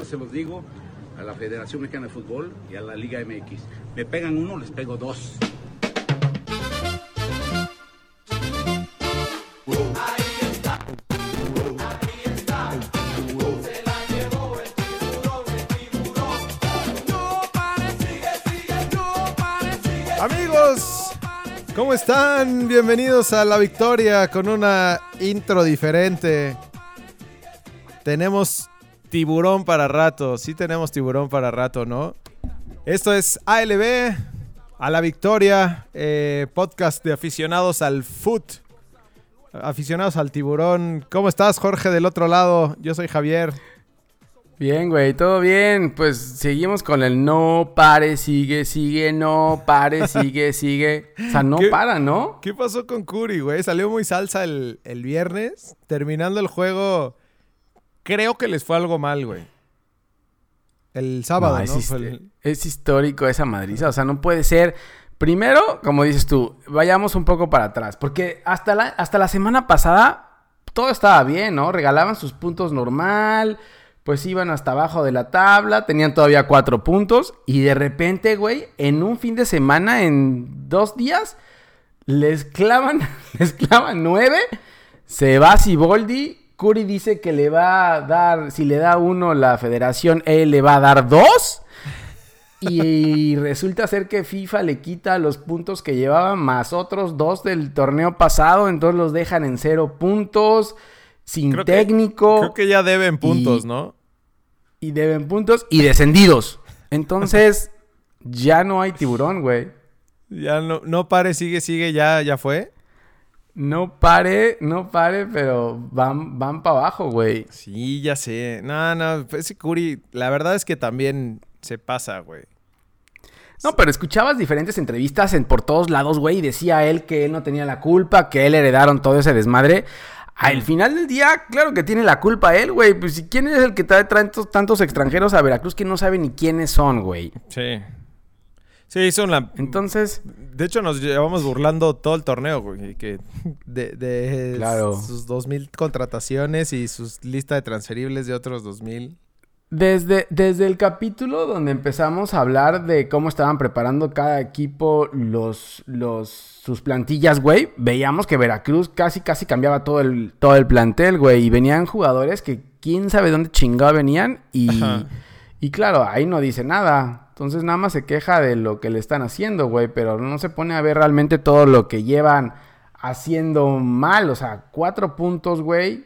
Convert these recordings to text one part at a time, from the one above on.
se los digo a la Federación Mexicana de Fútbol y a la Liga MX. Me pegan uno, les pego dos. Amigos, ¿cómo están? Bienvenidos a La Victoria con una intro diferente. Tenemos tiburón para rato, sí tenemos tiburón para rato, ¿no? Esto es ALB, a La Victoria, eh, podcast de aficionados al foot, aficionados al tiburón. ¿Cómo estás, Jorge, del otro lado? Yo soy Javier. Bien, güey, todo bien. Pues seguimos con el no pare, sigue, sigue, no pare, sigue, sigue. O sea, no para, ¿no? ¿Qué pasó con Curry, güey? Salió muy salsa el, el viernes. Terminando el juego, creo que les fue algo mal, güey. El sábado, ¿no? es, el- histórico esa madriza. O sea, no puede ser. Primero, como dices tú, vayamos un poco para atrás. Porque hasta la, hasta la semana pasada todo estaba bien, ¿no? Regalaban sus puntos normal. Pues iban hasta abajo de la tabla. Tenían todavía cuatro puntos. Y de repente, güey, en un fin de semana, en dos días, les clavan, les clavan nueve. Se va Siboldi. Curry dice que le va a dar, si le da uno la federación, él le va a dar dos. Y resulta ser que FIFA le quita los puntos que llevaba más otros dos del torneo pasado. Entonces los dejan en cero puntos, sin Creo que- técnico. Creo que ya deben puntos, Y- ¿no? Y deben puntos y descendidos. Entonces ya no hay tiburón, güey. Ya no, no pare, sigue, sigue, ya, ya fue. No pare, no pare, pero van, van para abajo, güey. Sí, ya sé. No, no, ese Curry, la verdad es que también se pasa, güey. No, pero escuchabas diferentes entrevistas en, por todos lados, güey, y decía él que él no tenía la culpa, que él heredaron todo ese desmadre. Al final del día, claro que tiene la culpa él, güey. Pues, ¿y ¿quién es el que trae tantos, tantos extranjeros a Veracruz que no sabe ni quiénes son, güey? Sí. Sí, son la... Entonces, De hecho, nos llevamos burlando todo el torneo, güey. Que de, de Claro. sus 2.000 contrataciones y sus lista de transferibles de otros 2.000. Desde, desde el capítulo donde empezamos a hablar de cómo estaban preparando cada equipo los, los, sus plantillas, güey, veíamos que Veracruz casi, casi cambiaba todo el, todo el plantel, güey. Y venían jugadores que quién sabe dónde chingado venían. Y, Ajá. y claro, ahí no dice nada. Entonces nada más se queja de lo que le están haciendo, güey. Pero no se pone a ver realmente todo lo que llevan haciendo mal. O sea, cuatro puntos, güey.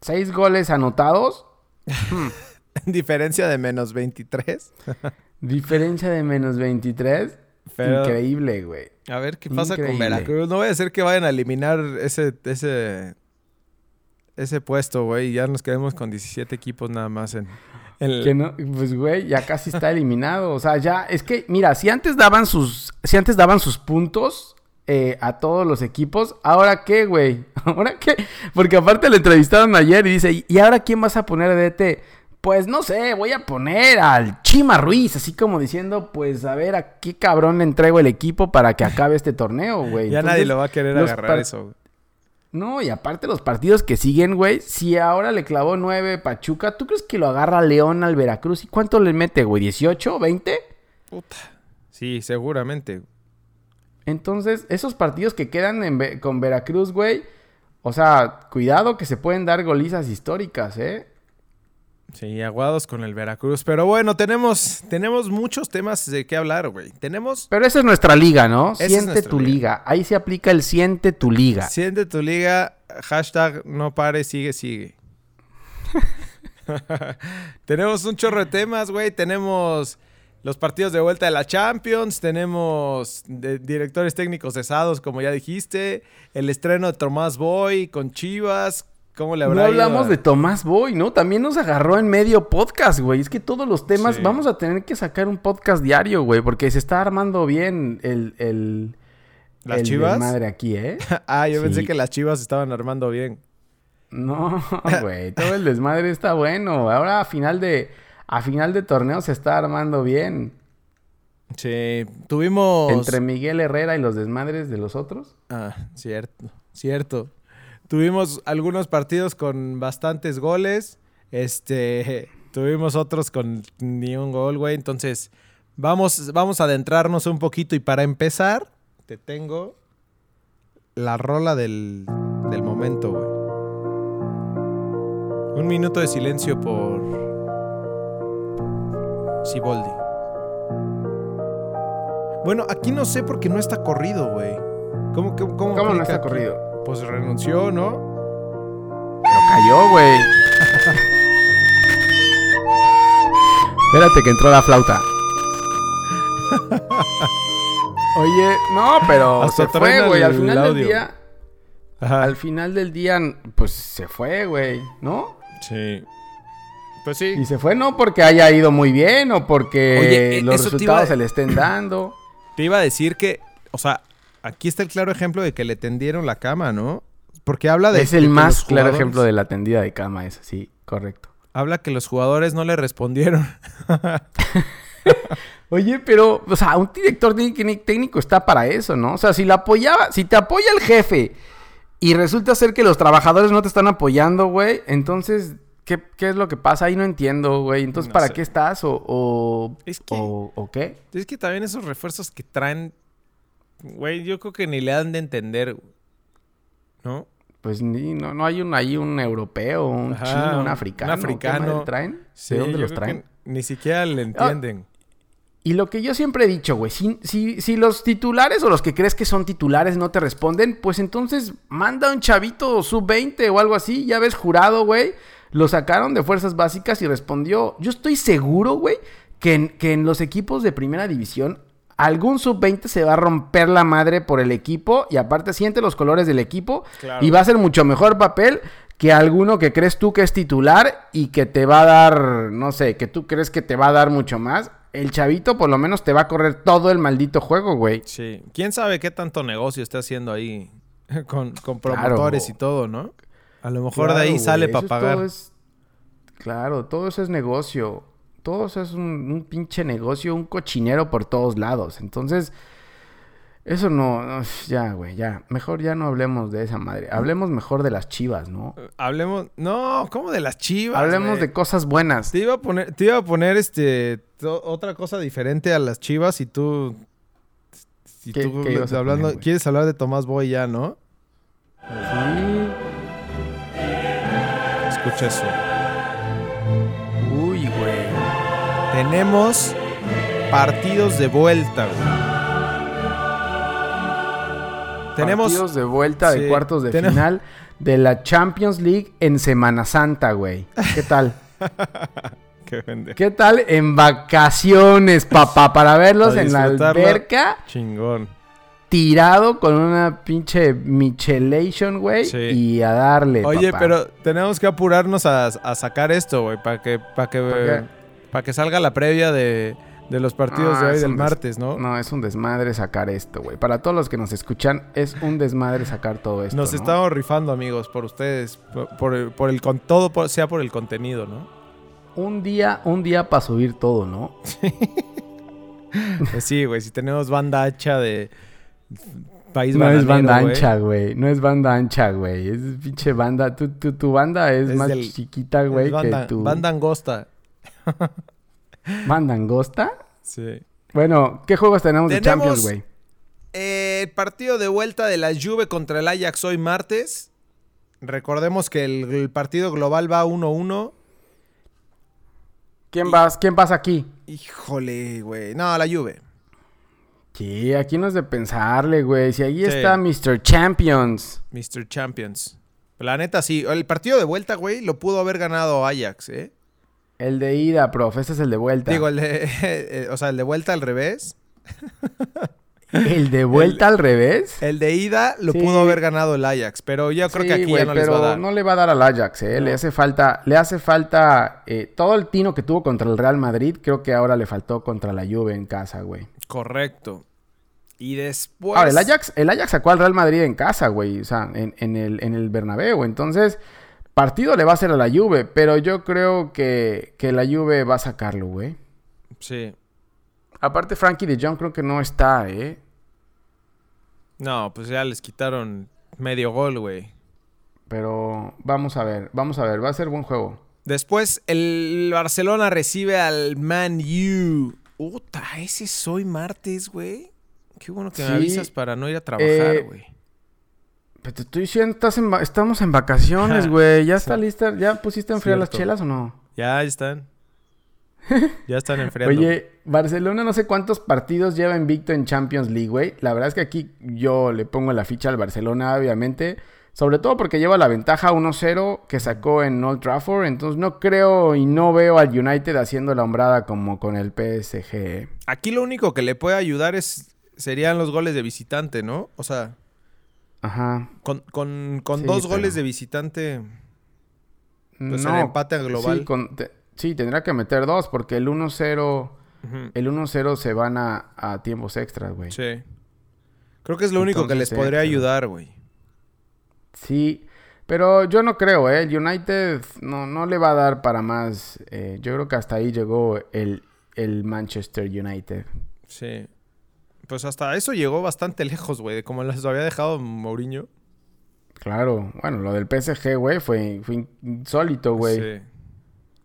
Seis goles anotados. Diferencia de menos 23. Diferencia de menos 23. Pero- Increíble, güey. A ver qué pasa con. Veracruz. No voy a ser que vayan a eliminar ese, ese, ese puesto, güey. y Ya nos quedemos con 17 equipos nada más en el- Que no, pues, güey, ya casi está eliminado. O sea, ya, es que, mira, si antes daban sus, si antes daban sus puntos eh, a todos los equipos, ¿ahora qué, güey? ¿Ahora qué? Porque aparte le entrevistaron ayer y dice, ¿y ahora quién vas a poner de DT? Pues no sé, voy a poner al Chima Ruiz, así como diciendo, pues a ver a qué cabrón le entrego el equipo para que acabe este torneo, güey. Ya Entonces, nadie lo va a querer agarrar eso. güey. No, y aparte los partidos que siguen, güey, si ahora le clavó 9 Pachuca, ¿tú crees que lo agarra León al Veracruz? ¿Y cuánto le mete, güey? ¿18? ¿20? Puta. Sí, seguramente. Entonces, esos partidos que quedan en con Veracruz, güey, o sea, cuidado que se pueden dar golizas históricas, ¿eh? Sí, aguados con el Veracruz. Pero bueno, tenemos, tenemos muchos temas de qué hablar, güey. Tenemos... Pero esa es nuestra liga, ¿no? Esa siente tu liga. liga. Ahí se aplica el siente tu liga. Siente tu liga, hashtag no pare, sigue, sigue. tenemos un chorro de temas, güey. Tenemos los partidos de vuelta de la Champions. Tenemos de- directores técnicos cesados, como ya dijiste. El estreno de Tomás Boy con Chivas. ¿Cómo le No habrá ido hablamos a- de Tomás Boy, ¿no? También nos agarró en medio podcast, güey. Es que todos los temas, Sí. vamos a tener que sacar un podcast diario, güey, porque se está armando bien el... el ¿Las el Chivas? Madre aquí, ¿eh? ah, yo pensé que las Chivas estaban armando bien. No, güey, todo el desmadre está bueno. Ahora a final de a final de torneo se está armando bien. Sí, tuvimos... Entre Miguel Herrera y los desmadres de los otros. Ah, cierto, cierto. Tuvimos algunos partidos con bastantes goles. Este, Tuvimos otros con ni un gol, güey. Entonces, vamos, vamos a adentrarnos un poquito. Y para empezar, te tengo la rola del, del momento, güey. Un minuto de silencio por Siboldi. Bueno, aquí no sé porque no está corrido, güey. ¿Cómo, cómo, cómo, ¿Cómo no está corrido? Pues renunció, ¿no? Pero cayó, güey. Espérate que entró la flauta. Oye, no, pero Hasta se fue, güey. Al final del día, Ajá. al final del día, pues se fue, güey, ¿no? Sí. Pues sí. Y se fue no porque haya ido muy bien o porque Oye, e- los resultados iba- se le estén dando. Te iba a decir que, o sea, aquí está el claro ejemplo de que le tendieron la cama, ¿no? Porque habla de es el más claro ejemplo de la tendida de cama, es sí, correcto. Habla que los jugadores no le respondieron. Oye, pero, o sea, un director técnico técnico está para eso, ¿no? O sea, si la apoyaba, si te apoya el jefe y resulta ser que los trabajadores no te están apoyando, güey, entonces, ¿qué, qué es lo que pasa? Ahí no entiendo, güey. Entonces, No ¿para sé. qué estás? ¿O, o, Es que- o, o qué? es que también esos refuerzos que traen, güey, yo creo que ni le dan de entender, ¿no? Pues ni, no, no hay un, ahí un europeo, un Ajá, chino, un un africano. ¿Qué africano. traen? Sí, ¿De dónde los traen? Ni siquiera le entienden. Y lo que yo siempre he dicho, güey, si, si, si los titulares o los que crees que son titulares no te responden, pues entonces manda un chavito sub-20 o algo así, ya ves jurado, güey. Lo sacaron de fuerzas básicas y respondió. Yo estoy seguro, güey, que en, que en los equipos de primera división algún sub-20 se va a romper la madre por el equipo y aparte siente los colores del equipo Claro. y va a ser mucho mejor papel que alguno que crees tú que es titular y que te va a dar, no sé, que tú crees que te va a dar mucho más. El chavito por lo menos te va a correr todo el maldito juego, güey. Sí. ¿Quién sabe qué tanto negocio está haciendo ahí con, con Claro. promotores y todo, ¿no? A lo mejor Claro, de ahí sale para pagar. es- Claro, todo eso es negocio. Todo eso es un, un pinche negocio, un cochinero por todos lados. Entonces, eso no, ya, güey, ya. Mejor ya no hablemos de esa madre. Hablemos mejor de las chivas, ¿no? Hablemos. No, ¿cómo de las chivas? Hablemos güey? de cosas buenas. Te iba a poner, te iba a poner este otra cosa diferente a las chivas y tú. Si ¿Qué- tú qué ibas a hablando, poner, quieres hablar de Tomás Boy ya, ¿no? Sí. Escucha eso. Tenemos partidos de vuelta, güey. Tenemos. Partidos de vuelta Sí, de cuartos de tenemos- final de la Champions League en Semana Santa, güey. ¿Qué tal? Qué. ¿Qué tal en vacaciones, papá? Para verlos en la alberca, Chingón. tirado con una pinche Michelation, güey. Sí. Y a darle, Oye, papá. pero tenemos que apurarnos a, a sacar esto, güey, para que, para que? Para que salga la previa de, de los partidos Ah, de hoy es del martes, ¿no? No, es un desmadre sacar esto, güey. Para todos los que nos escuchan, es un desmadre sacar todo esto. Nos ¿no? estamos rifando, amigos, por ustedes, por, por el, por el con todo por- sea por el contenido, ¿no? Un día, un día para subir todo, ¿no? Pues sí, güey, si tenemos banda hacha de país No es banda ancha, güey. No es banda ancha, güey. Es pinche banda. Tu, tu, tu banda es, Es más del- chiquita, güey, que tu banda angosta. banda angosta. Sí. Bueno, ¿qué juegos tenemos, de Tenemos- Champions, güey? Eh, el partido de vuelta de la Juve contra el Ajax hoy martes. Recordemos que el, el partido global va 1-1. ¿Quién vas? ¿Quién pasa aquí? Híjole, güey. No, la Juve. Sí, aquí no es de pensarle, güey. Si ahí Sí. está Mr. Champions. Mr. Champions. La neta, sí. El partido de vuelta, güey, lo pudo haber ganado Ajax, ¿eh? El de ida, profe. Este es el de vuelta. Digo, el de, eh, o sea, el de vuelta al revés. ¿El de vuelta al revés? El de ida lo Sí. pudo haber ganado el Ajax, pero yo creo que aquí ya no les pero va a dar. no le va a dar al Ajax, ¿eh? No. Le hace falta, le hace falta eh, todo el tino que tuvo contra el Real Madrid. Creo que ahora le faltó contra la Juve en casa, güey. Correcto. Y después. Ahora, el Ajax, el Ajax sacó al Real Madrid en casa, güey. O sea, en, en el, en el Bernabéu. Entonces, partido le va a hacer a la Juve. Pero yo creo que, que la Juve va a sacarlo, güey. Sí. Aparte, Frankie de Jong creo que no está, ¿eh? No, pues ya les quitaron medio gol, güey. Pero vamos a ver, vamos a ver. Va a ser buen juego. Después el Barcelona recibe al Man U. Puta, ese es hoy martes, güey. Qué bueno que me avisas para no ir a trabajar, eh, güey. Pero te estoy diciendo, estás en estamos en vacaciones, güey. ¿Ya está lista? ¿Ya pusiste a enfriar las chelas o no? Ya están. ya están enfriando. Oye, Barcelona no sé cuántos partidos lleva invicto en Champions League, güey. La verdad es que aquí yo le pongo la ficha al Barcelona, obviamente. Sobre todo porque lleva la ventaja 1-0 que sacó en Old Trafford. Entonces no creo y no veo al United haciendo la hombrada como con el PSG. Aquí lo único que le puede ayudar es serían los goles de visitante, ¿no? O sea, Ajá. con, con, con Sí, dos pero- goles de visitante, pues el empate global. Sí, con- te- sí, tendrá que meter dos porque el 1-0... Ujú. El 1-0 se van a, a tiempos extras, güey. Sí. Creo que es lo único que les podría sí, ayudar, güey. Sí, pero yo no creo, ¿eh? El United no, no le va a dar para más. Eh, yo creo que hasta ahí llegó el, el Manchester United. Sí. Pues hasta eso llegó bastante lejos, güey, de como les había dejado Mourinho. Claro, bueno, lo del PSG, güey, fue, fue insólito, güey. Sí.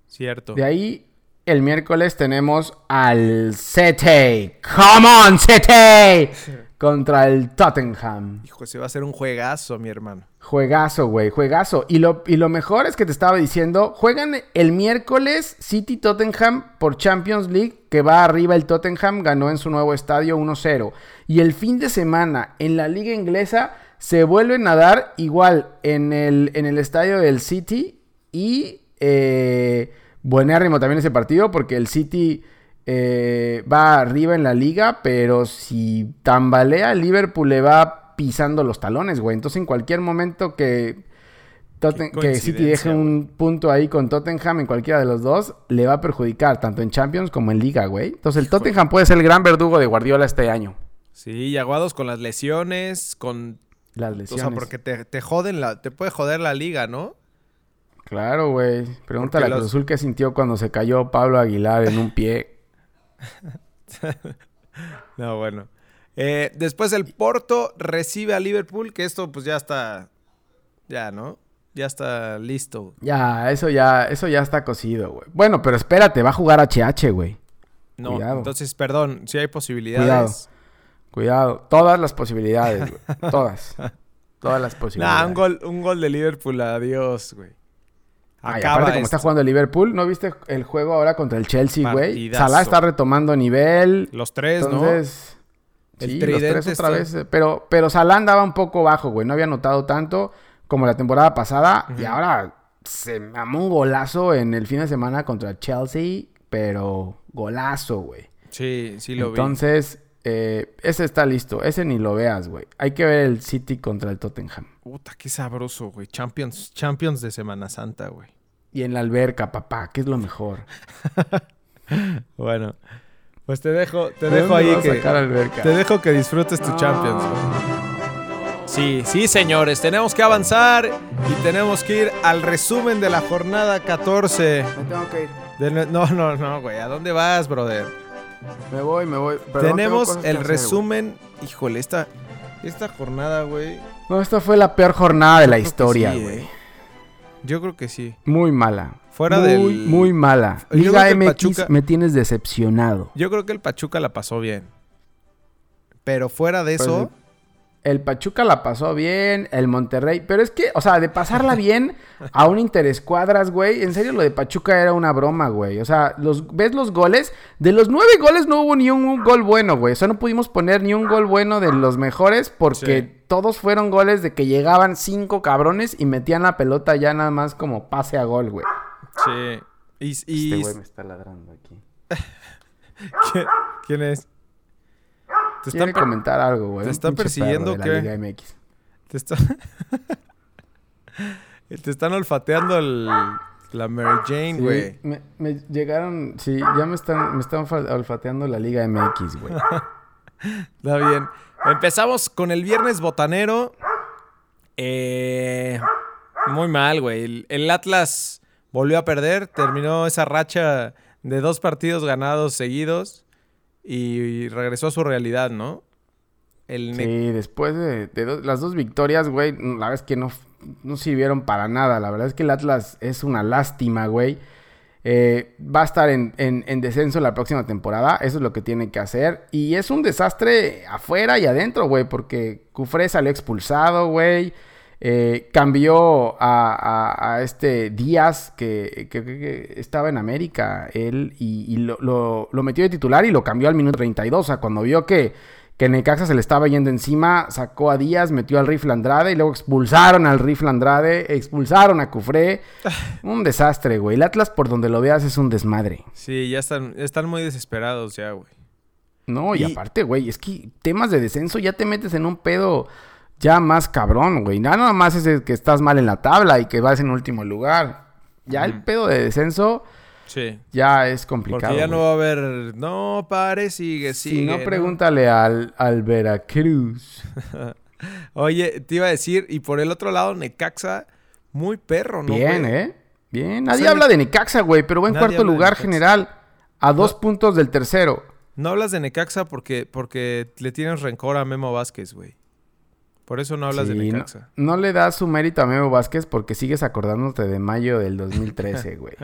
Cierto. De ahí, el miércoles tenemos al City. ¡Come on, City! Contra el Tottenham. Hijo, se va a hacer un juegazo, mi hermano. Juegazo, güey, juegazo. Y lo, y lo mejor es que te estaba diciendo, juegan el miércoles City Tottenham por Champions League, que va arriba el Tottenham, ganó en su nuevo estadio 1-0. Y el fin de semana en la liga inglesa se vuelven a dar igual en el, en el estadio del City y eh, buenérrimo también ese partido porque el City eh, va arriba en la liga, pero si tambalea Liverpool le va pisando los talones, güey. Entonces en cualquier momento que, Totten- que City deje un punto ahí con Tottenham en cualquiera de los dos, le va a perjudicar tanto en Champions como en Liga, güey. Entonces el Tottenham puede ser el gran verdugo de Guardiola este año. Sí, y aguados con las lesiones, con... Las O lesiones. sea, porque te, te joden la... Te puede joder la liga, ¿no? Claro, güey. Pregúntale a Cruz los- Azul qué sintió cuando se cayó Pablo Aguilar en un pie. No, bueno. Eh, después el Porto recibe a Liverpool, que esto pues ya está... Ya, ¿no? Ya está listo. Ya, eso ya, eso ya está cocido, güey. Bueno, pero espérate, va a jugar HH, güey. No, Cuidado. entonces, perdón, si hay posibilidades. Cuidado. Todas las posibilidades, güey. Todas. Todas las posibilidades. Nah, un gol, un gol de Liverpool, adiós, güey. Ay, Acaba aparte, como está jugando el Liverpool, ¿no viste el juego ahora contra el Chelsea, güey? Salah está retomando nivel. Los tres, Entonces, El sí, los tres otra vez. Pero, pero Salah andaba un poco bajo, güey. No había notado tanto como la temporada pasada. Y ahora se mamó un golazo en el fin de semana contra Chelsea. Pero golazo, güey. ¿no? Sí, sí lo Entonces, eh, ese está listo. Ese ni lo veas, güey. Hay que ver el City contra el Tottenham. vi. Puta, qué sabroso, güey. Champions, Champions de Semana Santa, güey. Y en la alberca, papá, que es lo mejor. Bueno, pues te dejo, te ¿De dejo ahí que alberca? te dejo que disfrutes tu Champions. güey. Sí, sí, señores, tenemos que avanzar y tenemos que ir al resumen de la jornada 14. Me tengo que ir. de no, no, no, güey. ¿A dónde vas, brother? Me voy, me voy. Perdón, tenemos el hacer, resumen. Híjole, esta, esta jornada, güey. No, esta fue la peor jornada de la historia, güey. eh. Yo creo que sí. Muy mala. Fuera muy, del- Muy mala. Yo Liga creo que el MX Pachuca- me tienes decepcionado. Yo creo que el Pachuca la pasó bien. Pero fuera de eso, El Pachuca la pasó bien, el Monterrey, pero es que, o sea, de pasarla bien a un interescuadras, güey, en serio lo de Pachuca era una broma, güey. O sea, los, ves los goles, de los nueve goles no hubo ni un, un gol bueno, güey. O sea, no pudimos poner ni un gol bueno de los mejores porque Sí. todos fueron goles de que llegaban cinco cabrones y metían la pelota ya nada más como pase a gol, güey. sí. Y, y- Este güey me está ladrando aquí. ¿Quién, quién es? Te están, comentar algo, güey. te están persiguiendo, de la? Liga MX. te está- te están olfateando el- la Mary Jane, Sí, güey. me, me llegaron, sí, ya me están, me están fa- olfateando la Liga MX, güey. Está bien. Empezamos con el viernes botanero. Eh, muy mal, güey. El, el Atlas volvió a perder. Terminó esa racha de dos partidos ganados seguidos. Y, regresó a su realidad, ¿no? Sí, después de, las dos victorias, güey, la verdad es que no, no sirvieron para nada. La verdad es que el Atlas es una lástima, güey. Eh, va a estar en, en, descenso la próxima temporada. Eso es lo que tiene que hacer. Y es un desastre afuera y adentro, güey. Porque Cufré salió expulsado, güey. Eh, cambió a, este Díaz que, estaba en América, él, y, lo, metió de titular y lo cambió al minuto 32. O sea, cuando vio que, que Necaxa se le estaba yendo encima, sacó a Díaz, metió al Rifle Andrade y luego expulsaron al Rifle Andrade, expulsaron a Cufré. un desastre, güey. El Atlas, por donde lo veas, es un desmadre. Sí, ya están, están muy desesperados ya, güey. No, y aparte, güey, es que temas de descenso ya te metes en un pedo ya más cabrón, güey. Nada más es que estás mal en la tabla y que vas en último lugar. Ya el pedo de descenso sí. ya es complicado. Porque ya no va a haber. No, pare, sigue, sigue. Si no, pregúntale Al, al Veracruz. Oye, te iba a decir, y por el otro lado, Necaxa, muy perro, ¿no? Bien, ¿eh? Bien. Nadie habla de Necaxa, güey, pero va en cuarto lugar general, a dos puntos del tercero. No hablas de Necaxa porque, porque le tienes rencor a Memo Vázquez, güey. Por eso no hablas de Necaxa. No, le das su mérito a Memo Vázquez porque sigues acordándote de mayo del 2013, güey.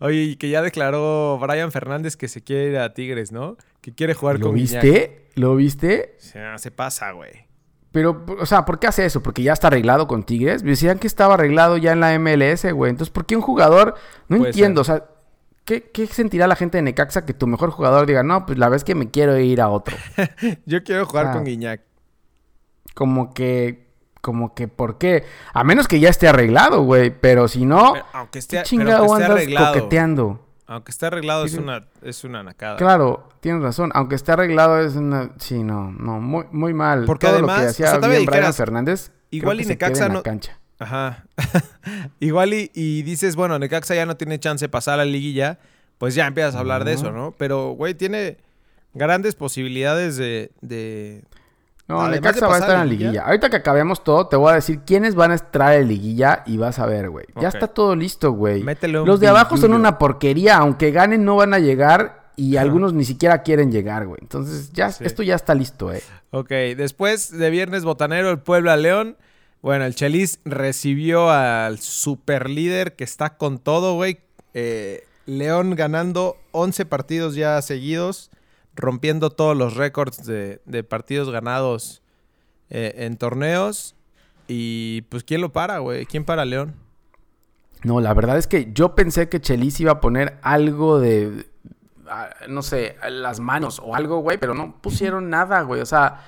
Oye, y que ya declaró Brian Fernández que se quiere ir a Tigres, ¿no? Que quiere jugar ¿Lo con viste? ¿Lo viste? se pasa, güey. Pero, o sea, ¿por qué hace eso? Porque ya está arreglado con Tigres. Decían que estaba arreglado ya en la MLS, güey. Entonces, ¿por qué un jugador? No entiendo, o sea, ¿qué, ¿qué, sentirá la gente de Necaxa que tu mejor jugador diga, no, pues la vez que me quiero ir a otro? Yo quiero jugar con Guiñac como que como que por qué a menos que ya esté arreglado güey pero si no aunque esté, chingado arreglado, coqueteando aunque esté arreglado es una es una nacada. Claro tienes razón. Aunque esté arreglado es una sí no no muy muy mal. Porque además lo que hacía bien Brian Fernández igual y Necaxa no cancha. ajá. Igual y, y, dices bueno Necaxa ya no tiene chance de pasar a la liguilla pues ya empiezas a hablar de eso no pero güey tiene grandes posibilidades de, de no, Necaxa va a estar en la liguilla. Ahorita que acabemos todo, te voy a decir quiénes van a estar en liguilla y vas a ver, güey. Ya está todo listo, güey. Los de abajo son una porquería. Aunque ganen, no van a llegar y algunos ni siquiera quieren llegar, güey. Entonces, ya, esto ya está listo, eh. Ok, después de Viernes Botanero, el Puebla León. Bueno, el Chelis recibió al super líder que está con todo, güey. Eh, León ganando 11 partidos ya seguidos rompiendo todos los récords de, partidos ganados eh, en torneos. Y pues, ¿quién lo para, güey? ¿Quién para León? No, la verdad es que yo pensé que Chelis iba a poner algo de, ah, no sé, las manos o algo, güey, pero no pusieron nada, güey. O sea,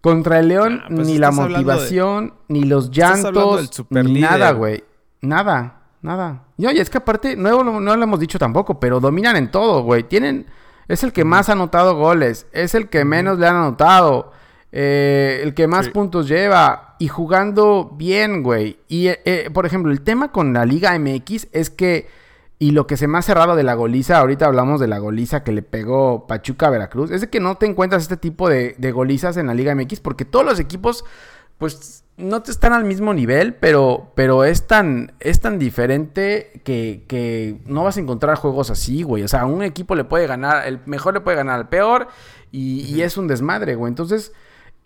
contra el León ah, pues ni la motivación, ni los llantos, ni nada, güey. Nada, nada. Y oye, es que aparte, no, no lo hemos dicho tampoco, pero dominan en todo, güey. Tienen es el que más ha anotado goles. Es el que menos le han anotado. Eh, el que más puntos lleva. Y jugando bien, güey. Y, eh, eh, por ejemplo, el tema con la Liga MX es que... Y lo que se me ha cerrado de la goliza, ahorita hablamos de la goliza que le pegó Pachuca a Veracruz, es de que no te encuentras este tipo de, de golizas en la Liga MX porque todos los equipos, pues no te están al mismo nivel, pero, pero es tan, es tan diferente que, que, no vas a encontrar juegos así, güey. O sea, un equipo le puede ganar, el mejor le puede ganar al peor y, es un desmadre, güey. Entonces,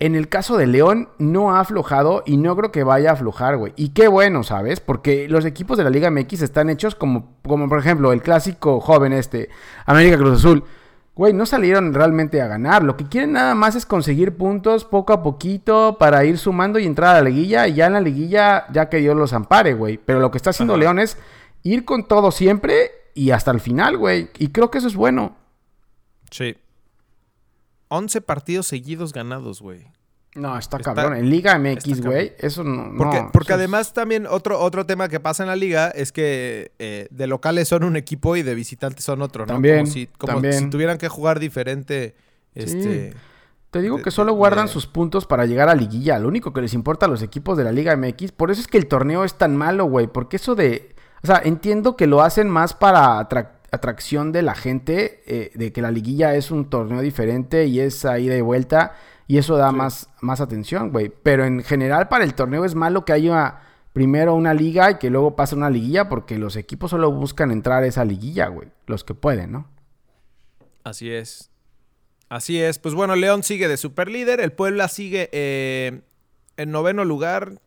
en el caso de León, no ha aflojado y no creo que vaya a aflojar, güey. Y qué bueno, ¿sabes? Porque los equipos de la Liga MX están hechos como, como por ejemplo, el clásico joven este, América Cruz Azul güey, no salieron realmente a ganar. Lo que quieren nada más es conseguir puntos poco a poquito para ir sumando y entrar a la liguilla. Y ya en la liguilla, ya que Dios los ampare, güey. Pero lo que está haciendo León es ir con todo siempre y hasta el final, güey. Y creo que eso es bueno. Sí. 11 partidos seguidos ganados, güey. No, está, cabrón. En Liga MX, güey, eso no. Porque, porque además también otro, otro tema que pasa en la liga es que eh, de locales son un equipo y de visitantes son otro, ¿no? También. Como si, como si tuvieran que jugar diferente. Este, Te digo que solo guardan sus puntos para llegar a liguilla. Lo único que les importa a los equipos de la Liga MX. Por eso es que el torneo es tan malo, güey. Porque eso de. O sea, entiendo que lo hacen más para atracción de la gente. Eh, de que la liguilla es un torneo diferente y es ahí de vuelta. Y eso da más, más atención, güey. Pero en general para el torneo es malo que haya primero una liga y que luego pase una liguilla porque los equipos solo buscan entrar a esa liguilla, güey. Los que pueden, ¿no? Así es. Así es. Pues bueno, León sigue de super líder. El Puebla sigue eh, en noveno lugar.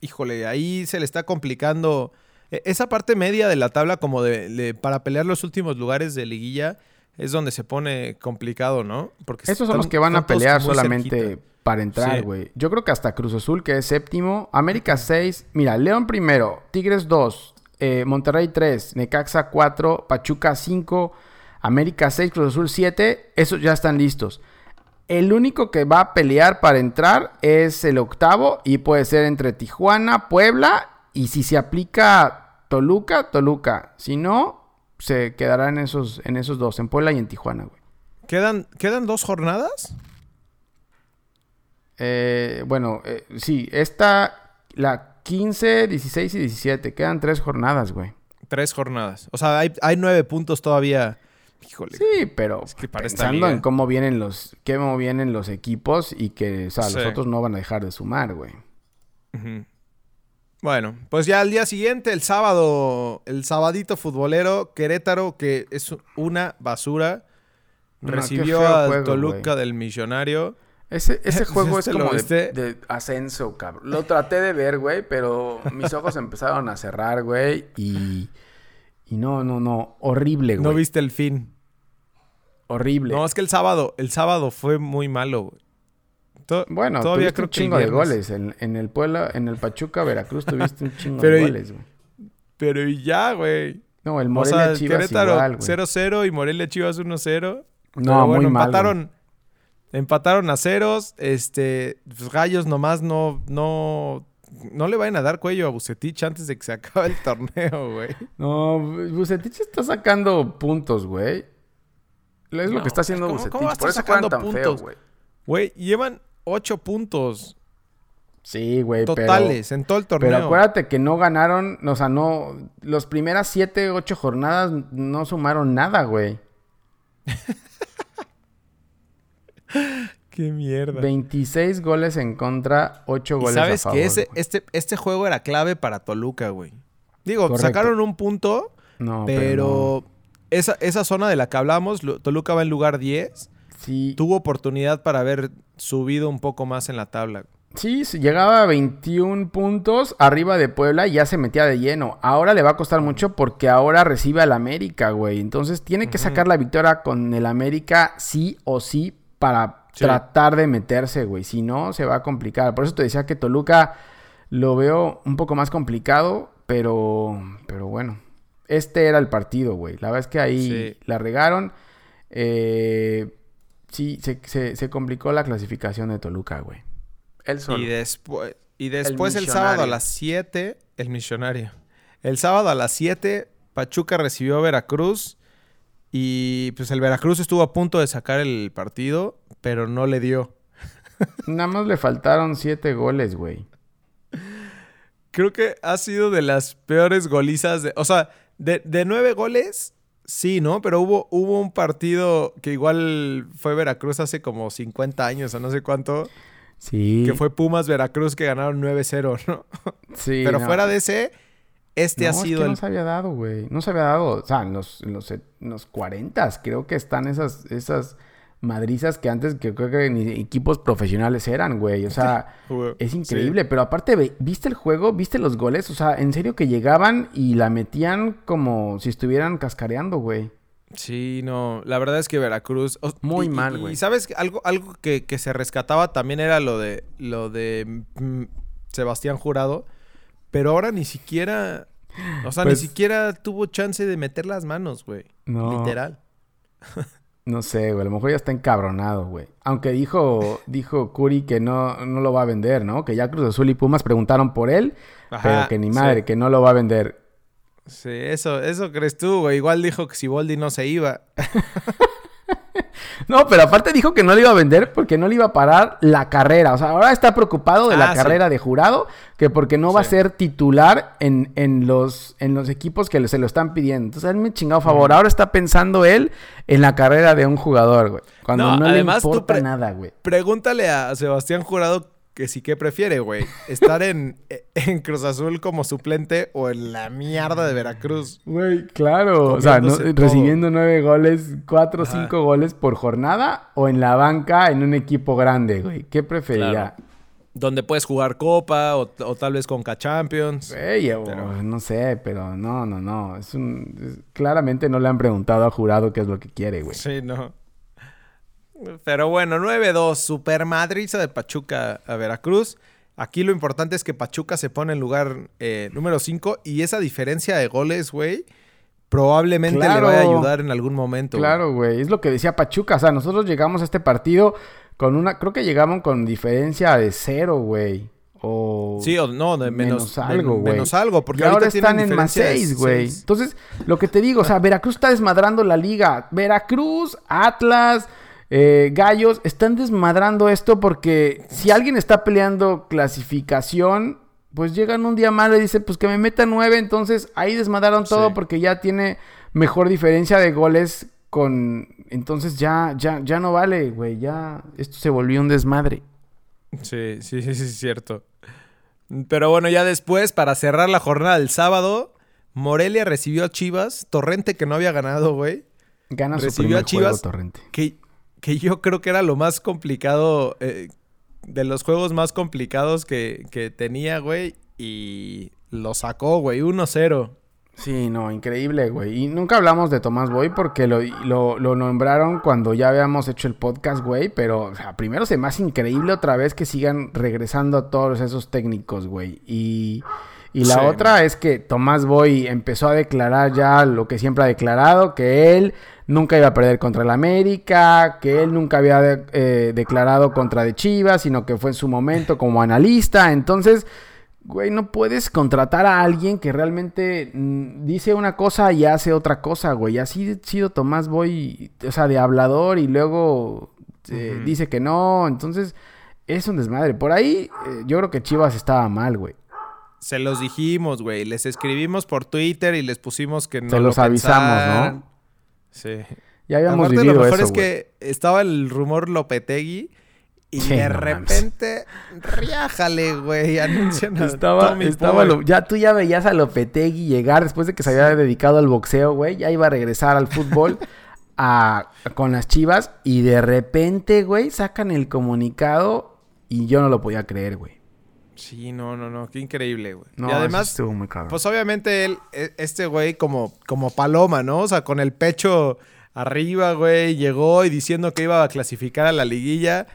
híjole, ahí se le está complicando. E, esa parte media de la tabla, como de, de- para pelear los últimos lugares de liguilla, es donde se pone complicado, ¿no? Porque Estos son los que van a pelear solamente cerquita. para entrar, Sí. güey. Yo creo que hasta Cruz Azul, que es séptimo. América 6. Mira, León primero. Tigres 2. eh, Monterrey 3. Necaxa 4. Pachuca 5. América 6. Cruz Azul 7. Esos ya están listos. El único que va a pelear para entrar es el octavo y puede ser entre Tijuana, Puebla y si se aplica Toluca, Toluca. Si no, se quedará en esos, en esos dos, en Puebla y en Tijuana, güey. ¿Quedan, ¿Quedan dos jornadas? Eh, bueno, eh, sí, esta, la 15, 16 y 17. Quedan tres jornadas, güey. Tres jornadas. O sea, hay, hay nueve puntos todavía. Híjole. Sí, pero Es que para esta pensando en cómo vienen los, cómo vienen los equipos y que, o sea, los Sí. otros no van a dejar de sumar, güey. Ujú. Bueno, pues ya al día siguiente, el sábado, el sabadito futbolero, Querétaro, que es una basura, No, recibió al Toluca del Millonario. Ese, ese juego es ¿Este como de, de ascenso, cabrón. Lo traté de ver, güey, pero mis ojos empezaron a cerrar, güey, y... Y no, no, no. Horrible, güey. No viste el fin. Horrible. No, es que el sábado, el sábado fue muy malo, güey. To- Bueno, todavía creo un que chingo de goles. En, en el Puebla, en el Pachuca, Veracruz, tuviste un chingo Pero de y- goles, güey. Pero y ya, güey. No, el O Morelia sea, Chivas Querétaro igual, güey. 0-0 y Morelia Chivas 1-0. Pero No, bueno, muy mal, empataron, empataron a ceros. Este, pues, Gallos nomás no, no, no le vayan a dar cuello a Bucetich antes de que se acabe el torneo, güey. No, Bucetich está sacando puntos, güey. Es lo que está haciendo ¿cómo- Bucetich. cómo va a Por estar eso sacando tan puntos? güey. Güey, llevan ocho puntos Sí, güey, pero... totales en todo el torneo. Pero acuérdate que no ganaron, o sea, no... Las primeras siete, ocho jornadas no sumaron nada, güey. Qué mierda. 26 goles en contra, 8 Y goles sabes a favor. que ese, güey. este, este juego era clave para Toluca, güey. Digo, Correcto. sacaron un punto, No, pero, esa, esa zona de la que hablamos, Toluca va en lugar 10. Sí, Tuvo oportunidad para haber subido un poco más en la tabla. Sí, llegaba a 21 puntos arriba de Puebla y ya se metía de lleno. Ahora le va a costar mucho porque ahora recibe al América, güey. Entonces tiene que sacar la victoria con el América sí o sí para Sí. tratar de meterse, güey. Si no, se va a complicar. Por eso te decía que Toluca lo veo un poco más complicado, pero, pero bueno. Este era el partido, güey. La verdad es que ahí Sí. la regaron. Eh, sí, se, se- se complicó la clasificación de Toluca, güey. Él solo. Y, después y después el, sábado a las 7, el millonario. El sábado a las 7, Pachuca recibió a Veracruz. Y pues el Veracruz estuvo a punto de sacar el partido, pero no le dio. Nada más le faltaron siete goles, güey. Creo que ha sido de las peores golizas. De, o sea, de, de nueve goles, sí, ¿no? Pero hubo, hubo un partido que igual fue Veracruz hace como 50 años o no sé cuánto. Sí. Que fue Pumas Veracruz que ganaron 9-0, ¿no? Sí, Pero no. fuera de ese, este No, ha es sido que el no se había dado, güey. No se había dado. O sea, en los, en los, en los 40 creo que están esas, esas madrizas que antes que creo que ni equipos profesionales eran, güey. O sea, es sí. increíble. Pero aparte, ¿viste el juego? ¿Viste los goles? O sea, en serio que llegaban y la metían como si estuvieran cascareando, güey. Sí, no, la verdad es que Veracruz... Muy y- y- mal, Y, güey. sabes, que algo, algo que, que se rescataba también era lo de, lo de mm, Sebastián Jurado, pero ahora ni siquiera... O sea, Pues- ni siquiera tuvo chance de meter las manos, güey. No. Literal. No sé, güey. A lo mejor ya está encabronado, güey. Aunque dijo, dijo Curi que no, no lo va a vender, ¿no? Que ya Cruz Azul y Pumas preguntaron por él, Ajá, pero que ni madre, sí. que no lo va a vender. Sí, eso, eso crees tú, güey. Igual dijo que si Boldi no se iba. No, pero aparte dijo que no le iba a vender porque no le iba a parar la carrera. O sea, ahora está preocupado de la Ah, sí. carrera de jurado, que porque no va a ser titular en, en los, en los equipos que se lo están pidiendo. Entonces, me chingado favor. Ahora está pensando él en la carrera de un jugador, güey. Cuando No, no, además le importa pre- nada, güey. Pregúntale a Sebastián Jurado que sí que prefiere, güey. Estar en, en Cruz Azul como suplente o en la mierda de Veracruz. Güey, claro. O sea, no- recibiendo nueve goles, cuatro o cinco goles por jornada o en la banca en un equipo grande, güey. ¿Qué preferirá? donde puedes jugar Copa o, o tal vez Conca Champions. Güey, Pero- no sé, pero no, no, no. Es un, es- claramente no le han preguntado al jurado qué es lo que quiere, güey. Sí, no. Pero bueno, 9-2, super madriza de Pachuca a Veracruz. Aquí lo importante es que Pachuca se pone en lugar eh, número 5 y esa diferencia de goles, güey, probablemente Claro. le vaya a ayudar en algún momento. Claro, güey. Es lo que decía Pachuca. O sea, nosotros llegamos a este partido con una... Creo que llegamos con diferencia de cero, güey. O... Sí, o no, de menos, menos algo, güey. Menos algo, porque y ahora están en más 6, güey. seis. Entonces, lo que te digo, o sea, Veracruz está desmadrando la liga. Veracruz, Atlas, eh, Gallos, están desmadrando esto porque si alguien está peleando clasificación, pues llegan un día malo y dicen, pues que me meta 9. Entonces, ahí desmadraron todo Sí. porque ya tiene mejor diferencia de goles con... Entonces ya, ya, ya no vale, güey. Ya, esto se volvió un desmadre. Sí, sí, sí, sí, es cierto. Pero bueno, ya después, para cerrar la jornada del sábado, Morelia recibió a Chivas, Torrente que no había ganado, güey. Gana su Recibió primer a Chivas. juego, Torrente. Que, que yo creo que era lo más complicado, eh, de los juegos más complicados que, que tenía, güey. Y lo sacó, güey, 1-0. Sí, no, increíble, güey. Y nunca hablamos de Tomás Boy porque lo, lo, lo nombraron cuando ya habíamos hecho el podcast, güey. Pero, o sea, primero se me hace increíble otra vez que sigan regresando a todos esos técnicos, güey. Y, y la Sí, otra es que Tomás Boy empezó a declarar ya lo que siempre ha declarado, que él nunca iba a perder contra el América, que él nunca había de- eh, declarado contra de Chivas, sino que fue en su momento como analista. Entonces... Güey, no puedes contratar a alguien que realmente mm, dice una cosa y hace otra cosa, güey. Así ha sido Tomás Boy, o sea, de hablador y luego eh, dice que no. Entonces, es un desmadre. Por ahí, eh, yo creo que Chivas estaba mal, güey. Se los dijimos, güey. Les escribimos por Twitter y les pusimos que no Se lo los avisamos. ¿no? Sí. Ya habíamos Aparte, vivido lo mejor eso, es que estaba el rumor Lopetegui y Sí, de no mames. repente, riájale, güey, anuncian Estaba, estaba lo- ya tú ya veías a Lopetegui llegar después de que se había dedicado al boxeo, güey, ya iba a regresar al fútbol a, con las Chivas y de repente, güey, sacan el comunicado y yo no lo podía creer, güey. Sí, no, no, no, qué increíble, güey. No, y además, estuvo muy cabrón. pues obviamente él, e- este güey como, como paloma, ¿no? O sea, con el pecho arriba, güey, llegó y diciendo que iba a clasificar a la liguilla.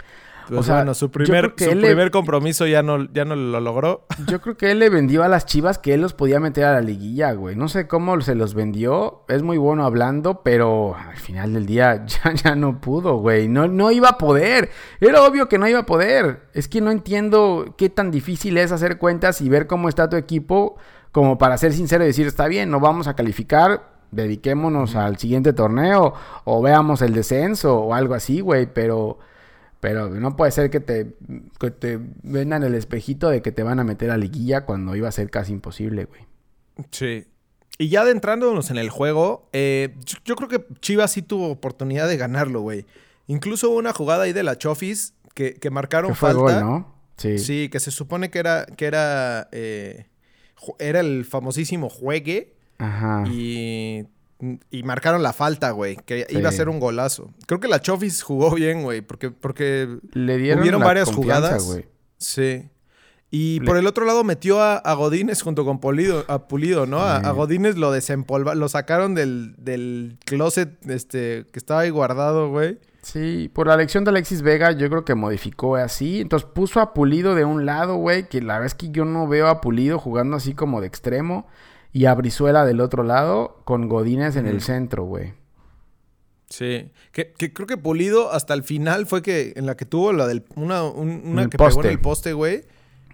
Pues O sea, bueno, su primer, su le- primer compromiso ya no, ya no lo logró. Yo creo que él le vendió a las Chivas que él los podía meter a la liguilla, güey. No sé cómo se los vendió. Es muy bueno hablando, pero al final del día ya, ya no pudo, güey. No, no iba a poder. Era obvio que no iba a poder. Es que no entiendo qué tan difícil es hacer cuentas y ver cómo está tu equipo como para ser sincero y decir, está bien, no vamos a calificar, dediquémonos al siguiente torneo o veamos el descenso o algo así, güey, pero... Pero no puede ser que te, que te vendan el espejito de que te van a meter a liguilla cuando iba a ser casi imposible, güey. Sí. Y ya adentrándonos en el juego, eh, yo, yo creo que Chivas sí tuvo oportunidad de ganarlo, güey. Incluso hubo una jugada ahí de la Chofis que, que marcaron Que fue falta. gol, ¿no? Sí. Sí, que se supone que era, que era, eh, era el famosísimo juegue Ajá. y, y marcaron la falta, güey, que Sí. iba a ser un golazo. Creo que la Chofis jugó bien, güey, porque, porque Le dieron hubieron la varias jugadas. güey. Sí. Y Le- por el otro lado metió a, a Godínez junto con Polido, a Pulido, ¿no? A Godínez lo desempolva, lo sacaron del, del closet este, que estaba ahí guardado, güey. Sí, por la elección de Alexis Vega, yo creo que modificó así. Entonces puso a Pulido de un lado, güey, que la verdad es que yo no veo a Pulido jugando así como de extremo. Y a Brizuela del otro lado, con Godínez en el centro, güey. Sí. Que, que creo que Pulido hasta el final fue que en la que tuvo la del una, un- una El que pegó poste. en el poste, güey.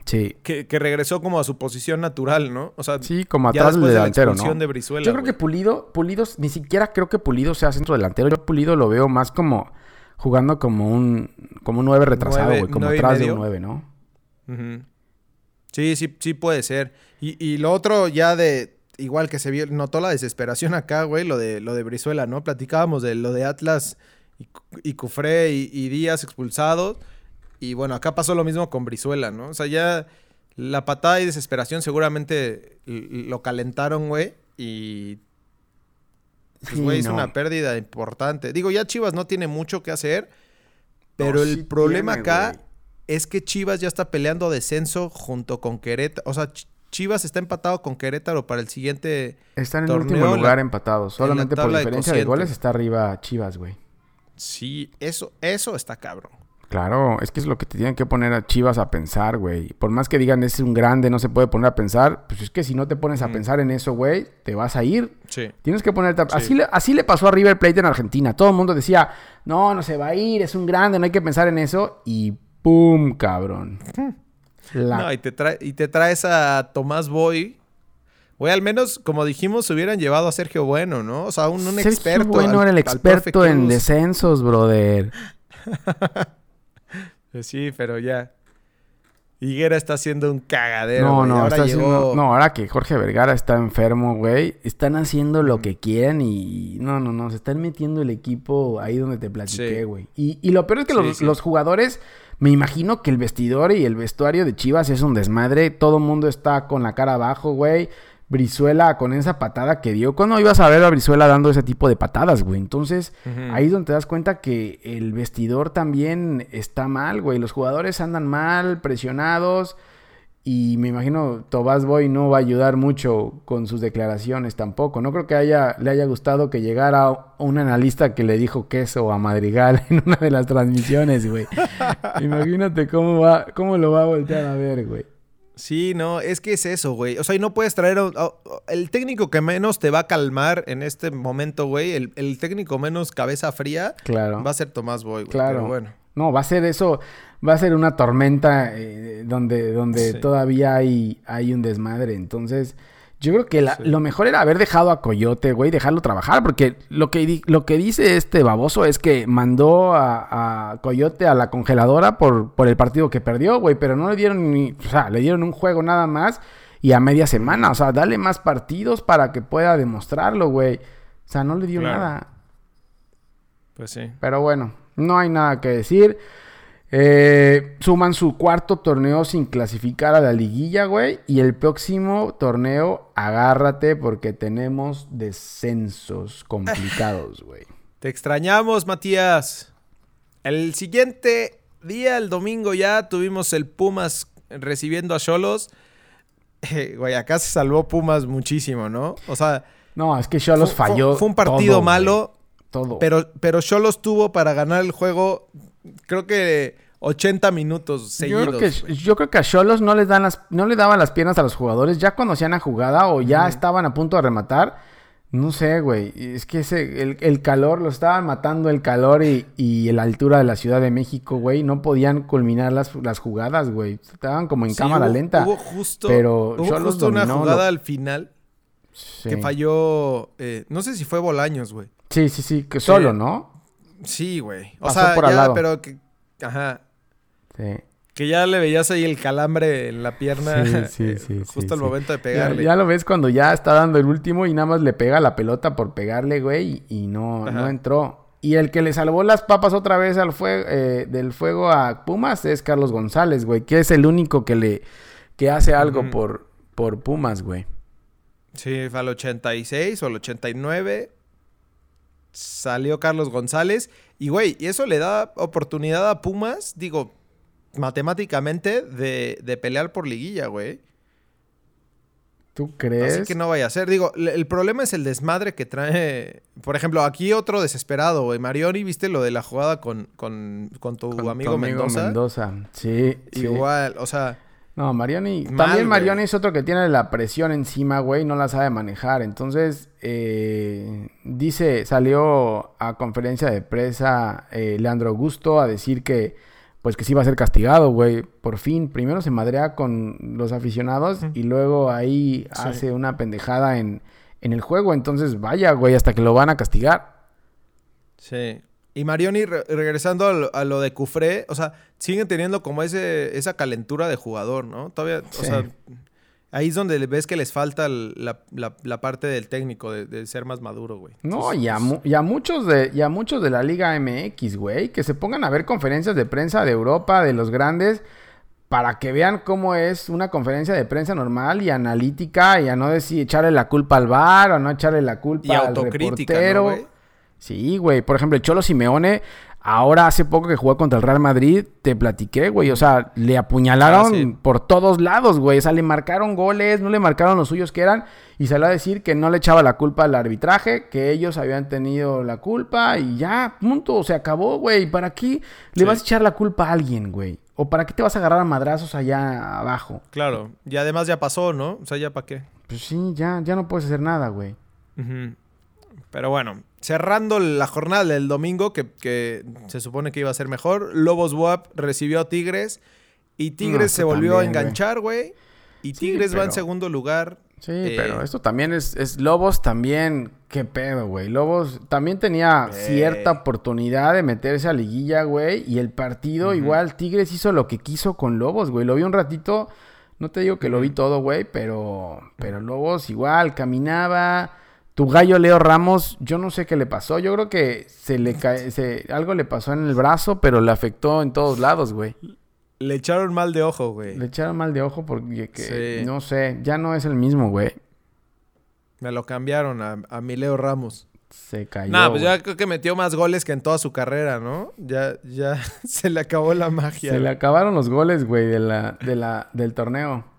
Sí. Que, que regresó como a su posición natural, ¿no? O sea, Sí, como atrás del después de la delantero, ¿no? de Brizuela. Yo creo que. Pulido, Pulido, ni siquiera creo que Pulido sea centro delantero. Yo Pulido lo veo más como jugando como un, como un nueve retrasado, Nueve- güey, como atrás de un nueve, ¿no? Ujú. Sí, sí, sí puede ser. Y, y lo otro ya de, igual que se vio, notó la desesperación acá, güey, lo de, lo de Brizuela, ¿no? Platicábamos de lo de Atlas y, y Cufré y, y Díaz expulsados. Y bueno, acá pasó lo mismo con Brizuela, ¿no? O sea, ya la patada y desesperación seguramente lo calentaron, güey. Y pues, Sí, güey, es no. una pérdida importante. Digo, ya Chivas no tiene mucho que hacer. Pero No, el sí problema tiene, acá güey. es que Chivas ya está peleando descenso junto con Querétaro. O sea, Chivas está empatado con Querétaro para el siguiente. Están en el Torneo, último lugar la- empatados. en Solamente la por de diferencia de goles está arriba Chivas, güey. Sí, eso, eso está cabrón. Claro, es que es lo que te tienen que poner a Chivas a pensar, güey. Por más que digan es un grande, no se puede poner a pensar, pues es que si no te pones a Mm. pensar en eso, güey, te vas a ir. Sí. Tienes que ponerte a... Sí. Así, le, así le pasó a River Plate en Argentina. Todo el mundo decía, no, no se va a ir, es un grande, no hay que pensar en eso. Y ¡pum, cabrón! La- No, y te, trae, y te traes a Tomás Boy. Güey, al menos, como dijimos, se hubieran llevado a Sergio Bueno, ¿no? O sea, un, un Sergio experto. Bueno al- era el experto en descensos, brother. Pues Sí, pero ya. Higuera está haciendo un cagadero. No, güey. no, ahora está llegó... haciendo- no, ahora que Jorge Vergara está enfermo, güey, están haciendo lo que quieren y no, no, no, se están metiendo el equipo ahí donde te platiqué, Sí. güey. Y, y lo peor es que Sí, los, sí. los jugadores, me imagino que el vestidor y el vestuario de Chivas es un desmadre, todo el mundo está con la cara abajo, güey. Brizuela con esa patada que dio. ¿Cuándo ibas a ver a Brizuela dando ese tipo de patadas, güey? Entonces, ahí es donde te das cuenta que el vestidor también está mal, güey. Los jugadores andan mal, presionados. Y me imagino Tobás Boy no va a ayudar mucho con sus declaraciones tampoco. No creo que haya, le haya gustado que llegara un analista que le dijo queso a Madrigal en una de las transmisiones, güey. Imagínate cómo va, cómo lo va a voltear a ver, güey. Sí, no, es que es eso, güey. O sea, y no puedes traer a- a- el técnico que menos te va a calmar en este momento, güey. El, el técnico menos cabeza fría Claro. va a ser Tomás Boy, güey. Claro. Pero bueno. No, va a ser eso, va a ser una tormenta eh, donde, donde Sí. todavía hay, hay un desmadre. Entonces, yo creo que la- Sí. lo mejor era haber dejado a Coyote, güey, dejarlo trabajar, porque lo que, lo que dice este baboso es que mandó a, a Coyote a la congeladora por, por el partido que perdió, güey, pero no le dieron ni, o sea, le dieron un juego nada más y a media semana, o sea, dale más partidos para que pueda demostrarlo, güey. O sea, no le dio Claro. nada. Pues sí. Pero bueno, no hay nada que decir. Eh, suman su cuarto torneo sin clasificar a la liguilla, güey. Y el próximo torneo, agárrate porque tenemos descensos complicados, güey. Te extrañamos, Matías. El siguiente día, el domingo ya, tuvimos el Pumas recibiendo a Cholos. Eh, güey, acá se salvó Pumas muchísimo, ¿no? O sea, No, es que Cholos fue- falló. Fue un partido todo, malo, güey. Todo. pero, pero Cholos tuvo para ganar el juego, creo que 80 minutos yo seguidos. creo, que, güey. yo creo que a Cholos no les dan las, no le daban las piernas a los jugadores, ya conocían la jugada o ya estaban a punto de rematar. No sé, güey. Es que ese, el, el calor, lo estaban matando el calor y, y la altura de la Ciudad de México, güey. No podían culminar las, las jugadas, güey. Estaban como en Sí, cámara hubo- lenta. Hubo justo, pero hubo justo una jugada lo- al final Sí. que falló. eh, no sé si fue Bolaños, güey. Sí, sí, sí. Que solo. ¿no? Sí, güey. O Pasó sea, por al ya, lado. pero que. Ajá. Sí. Que ya le veías ahí el calambre en la pierna. Sí, sí, eh, sí, Justo al sí. momento de pegarle. ya lo ves cuando ya está dando el último y nada más le pega la pelota por pegarle, güey, y no, Ajá. no entró. Y el que le salvó las papas otra vez al fuego, del fuego a Pumas es Carlos González, güey, que es el único que le que hace algo por, por Pumas, güey. Sí, fue al 86 o al 89. Salió Carlos González. Y, güey, y eso le da oportunidad a Pumas, digo, matemáticamente, de, de pelear por liguilla, güey. ¿Tú crees? Así que no vaya a ser. Digo, el problema es el desmadre que trae. Por ejemplo, aquí otro desesperado, güey. Marioni, ¿viste lo de la jugada con, con, con tu Con amigo, Mendoza? Mendoza. Sí, sí. Igual, o sea, No, Marioni. Mal, también güey. Marioni es otro que tiene la presión encima, güey, no la sabe manejar. Entonces, eh, dice, salió a conferencia de prensa eh, Leandro Augusto a decir que, pues que sí va a ser castigado, güey. Por fin, primero se madrea con los aficionados y luego ahí Sí. hace una pendejada en, en el juego. Entonces, vaya, güey, hasta que lo van a castigar. sí. Y Marioni, re- regresando a lo, a lo de Cufré, o sea, siguen teniendo como ese, esa calentura de jugador, ¿no? Todavía, Sí. o sea, ahí es donde ves que les falta la, la- la parte del técnico, de, de ser más maduro, güey. No, y a, mu- y a muchos de, y a muchos de la Liga MX, güey, que se pongan a ver conferencias de prensa de Europa, de los grandes, para que vean cómo es una conferencia de prensa normal y analítica, y a no decir echarle la culpa al VAR, o no echarle la culpa Y al autocrítica, ¿no, reportero. Sí, güey. Por ejemplo, el Cholo Simeone Ahora, hace poco que jugó contra el Real Madrid, te platiqué, güey. O sea, le apuñalaron Ah, sí. por todos lados, güey. O sea, le marcaron goles, no le marcaron los suyos que eran. Y salió a decir que no le echaba la culpa al arbitraje, que ellos habían tenido la culpa y ya, punto. Se acabó, güey. ¿Para qué le Sí. vas a echar la culpa a alguien, güey? ¿O para qué te vas a agarrar a madrazos allá abajo? Claro. Y además ya pasó, ¿no? O sea, ya para qué. Pues sí, ya, ya no puedes hacer nada, güey. Pero bueno, cerrando la jornada del domingo, que, que se supone que iba a ser mejor, Lobos WAP recibió a Tigres y Tigres No, se volvió también, a enganchar, güey. Y Sí, Tigres va en segundo lugar. Sí, Eh, pero esto también es, es Lobos también, qué pedo, güey. Lobos también tenía Eh. cierta oportunidad de meterse a liguilla, güey. Y el partido, igual, Tigres hizo lo que quiso con Lobos, güey. Lo vi un ratito, no te digo que lo vi todo, güey, pero, pero Lobos igual, caminaba. Tu gallo Leo Ramos, yo no sé qué le pasó. Yo creo que se le cae, se, algo le pasó en el brazo, pero le afectó en todos lados, güey. Le echaron mal de ojo, güey. Le echaron mal de ojo porque, que, Sí. no sé, ya no es el mismo, güey. Me lo cambiaron a, a mi Leo Ramos. Se cayó. Nah, pues ya creo que metió más goles que en toda su carrera, ¿no? Ya, ya se le acabó la magia. Se le acabaron los goles, güey, de la, de la, del torneo.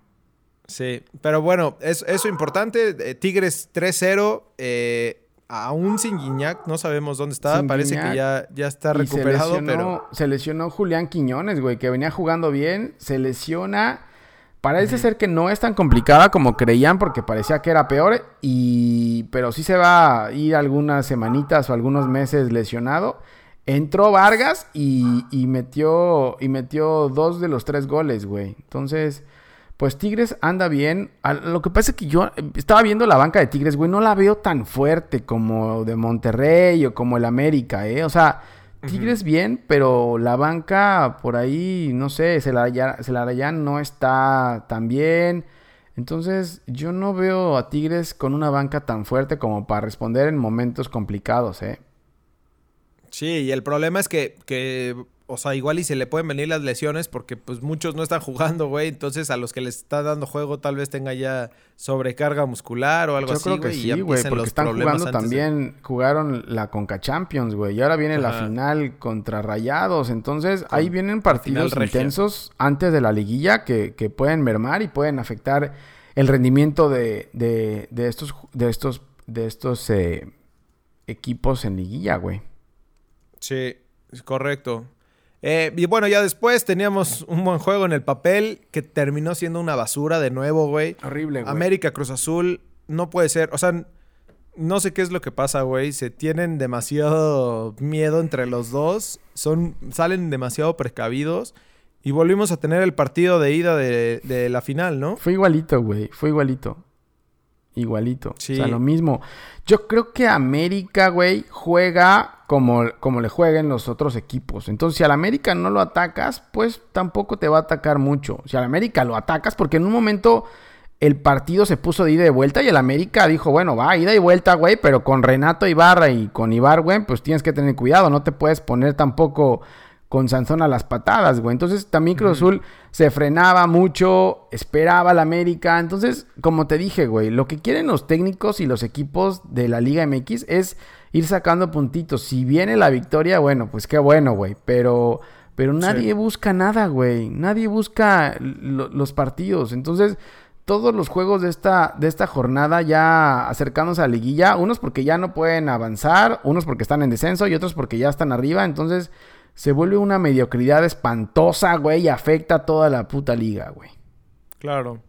Sí, pero bueno, es, eso importante. eh, Tigres 3-0. eh, aún sin Guiñac, no sabemos dónde está. Sin Parece que ya, ya está recuperado, se lesionó, pero. se lesionó Julián Quiñones, güey, que venía jugando bien. Se lesiona. Parece ser que no es tan complicada como creían porque parecía que era peor. Y... Pero sí se va a ir algunas semanitas o algunos meses lesionado. Entró Vargas y, y metió, y metió dos de los tres goles, güey. Entonces, pues Tigres anda bien. Lo que pasa es que yo eh, estaba viendo la banca de Tigres, güey. No la veo tan fuerte como de Monterrey o como el América, ¿eh? O sea, Tigres bien, pero la banca por ahí, no sé, Celarayán no está tan bien. Entonces, yo no veo a Tigres con una banca tan fuerte como para responder en momentos complicados, ¿eh? Sí, y el problema es que, que, o sea, igual y se le pueden venir las lesiones porque pues muchos no están jugando, güey. Entonces a los que les está dando juego tal vez tenga ya sobrecarga muscular o algo Yo así, creo que güey. sí, güey, porque están jugando de- también, jugaron la Conca Champions, güey, y ahora viene la final contra Rayados, entonces Con ahí vienen partidos intensos antes de la liguilla que, que pueden mermar y pueden afectar el rendimiento de, de, de estos, de estos, de estos eh, equipos en liguilla, güey. Sí, es correcto. Eh, y bueno, ya después teníamos un buen juego en el papel que terminó siendo una basura de nuevo, güey. Horrible, güey. América Cruz Azul no puede ser. O sea, no sé qué es lo que pasa, güey. Se tienen demasiado miedo entre los dos. Son, salen demasiado precavidos. Y volvimos a tener el partido de ida de, de la final, ¿no? Fue igualito, güey. Fue igualito. Igualito. Sí. O sea, lo mismo. Yo creo que América, güey, juega como, como le jueguen los otros equipos. Entonces, si al América no lo atacas, pues tampoco te va a atacar mucho. Si al América lo atacas, porque en un momento el partido se puso de ida y vuelta y el América dijo, bueno, va, ida y vuelta, güey, pero con Renato Ibarra y con Ibar, güey, pues tienes que tener cuidado. No te puedes poner tampoco con Sansón a las patadas, güey. Entonces también Cruz Azul se frenaba mucho, esperaba al América. Entonces, como te dije, güey, lo que quieren los técnicos y los equipos de la Liga MX es ir sacando puntitos. Si viene la victoria, bueno, pues qué bueno, güey. Pero, pero nadie busca nada, güey. Nadie busca lo- los partidos. Entonces, todos los juegos de esta, de esta jornada ya acercándose a la liguilla, unos porque ya no pueden avanzar, unos porque están en descenso y otros porque ya están arriba. Entonces, se vuelve una mediocridad espantosa, güey, y afecta a toda la puta liga, güey. Claro.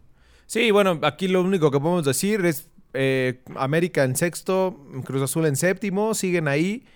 Sí, bueno, aquí lo único que podemos decir es eh, América en sexto, Cruz Azul en séptimo, siguen ahí.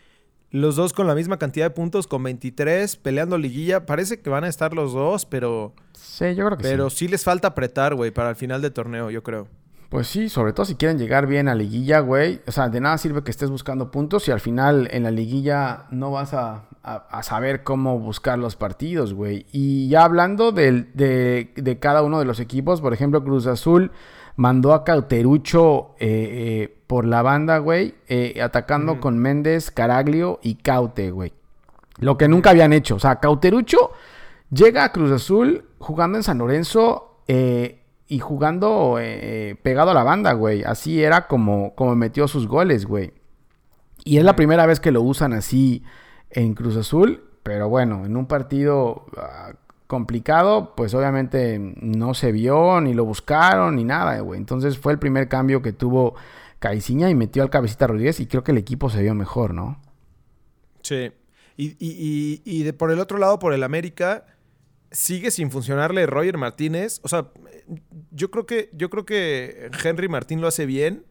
Los dos con la misma cantidad de puntos, con 23, peleando liguilla. Parece que van a estar los dos, pero, Sí, yo creo que pero sí. sí les falta apretar, güey, para el final de torneo, yo creo. Pues sí, sobre todo si quieren llegar bien a liguilla, güey. O sea, de nada sirve que estés buscando puntos si al final en la liguilla no vas a, a- a saber cómo buscar los partidos, güey. Y ya hablando del- de, de cada uno de los equipos, por ejemplo, Cruz Azul mandó a Cauterucho eh, eh, por la banda, güey, eh, atacando con Méndez, Caraglio y Caute, güey. Lo que nunca habían hecho. O sea, Cauterucho llega a Cruz Azul jugando en San Lorenzo eh, y jugando eh, pegado a la banda, güey. Así era como, como metió sus goles, güey. Y es la primera vez que lo usan así en Cruz Azul. Pero bueno, en un partido ah, complicado, pues obviamente no se vio, ni lo buscaron, ni nada, güey. Entonces fue el primer cambio que tuvo Caiciña y metió al cabecita Rodríguez y creo que el equipo se vio mejor, ¿no? Sí. Y, y, y, de, por el otro lado, por el América, sigue sin funcionarle Roger Martínez. O sea, yo creo que, yo creo que Henry Martín lo hace bien,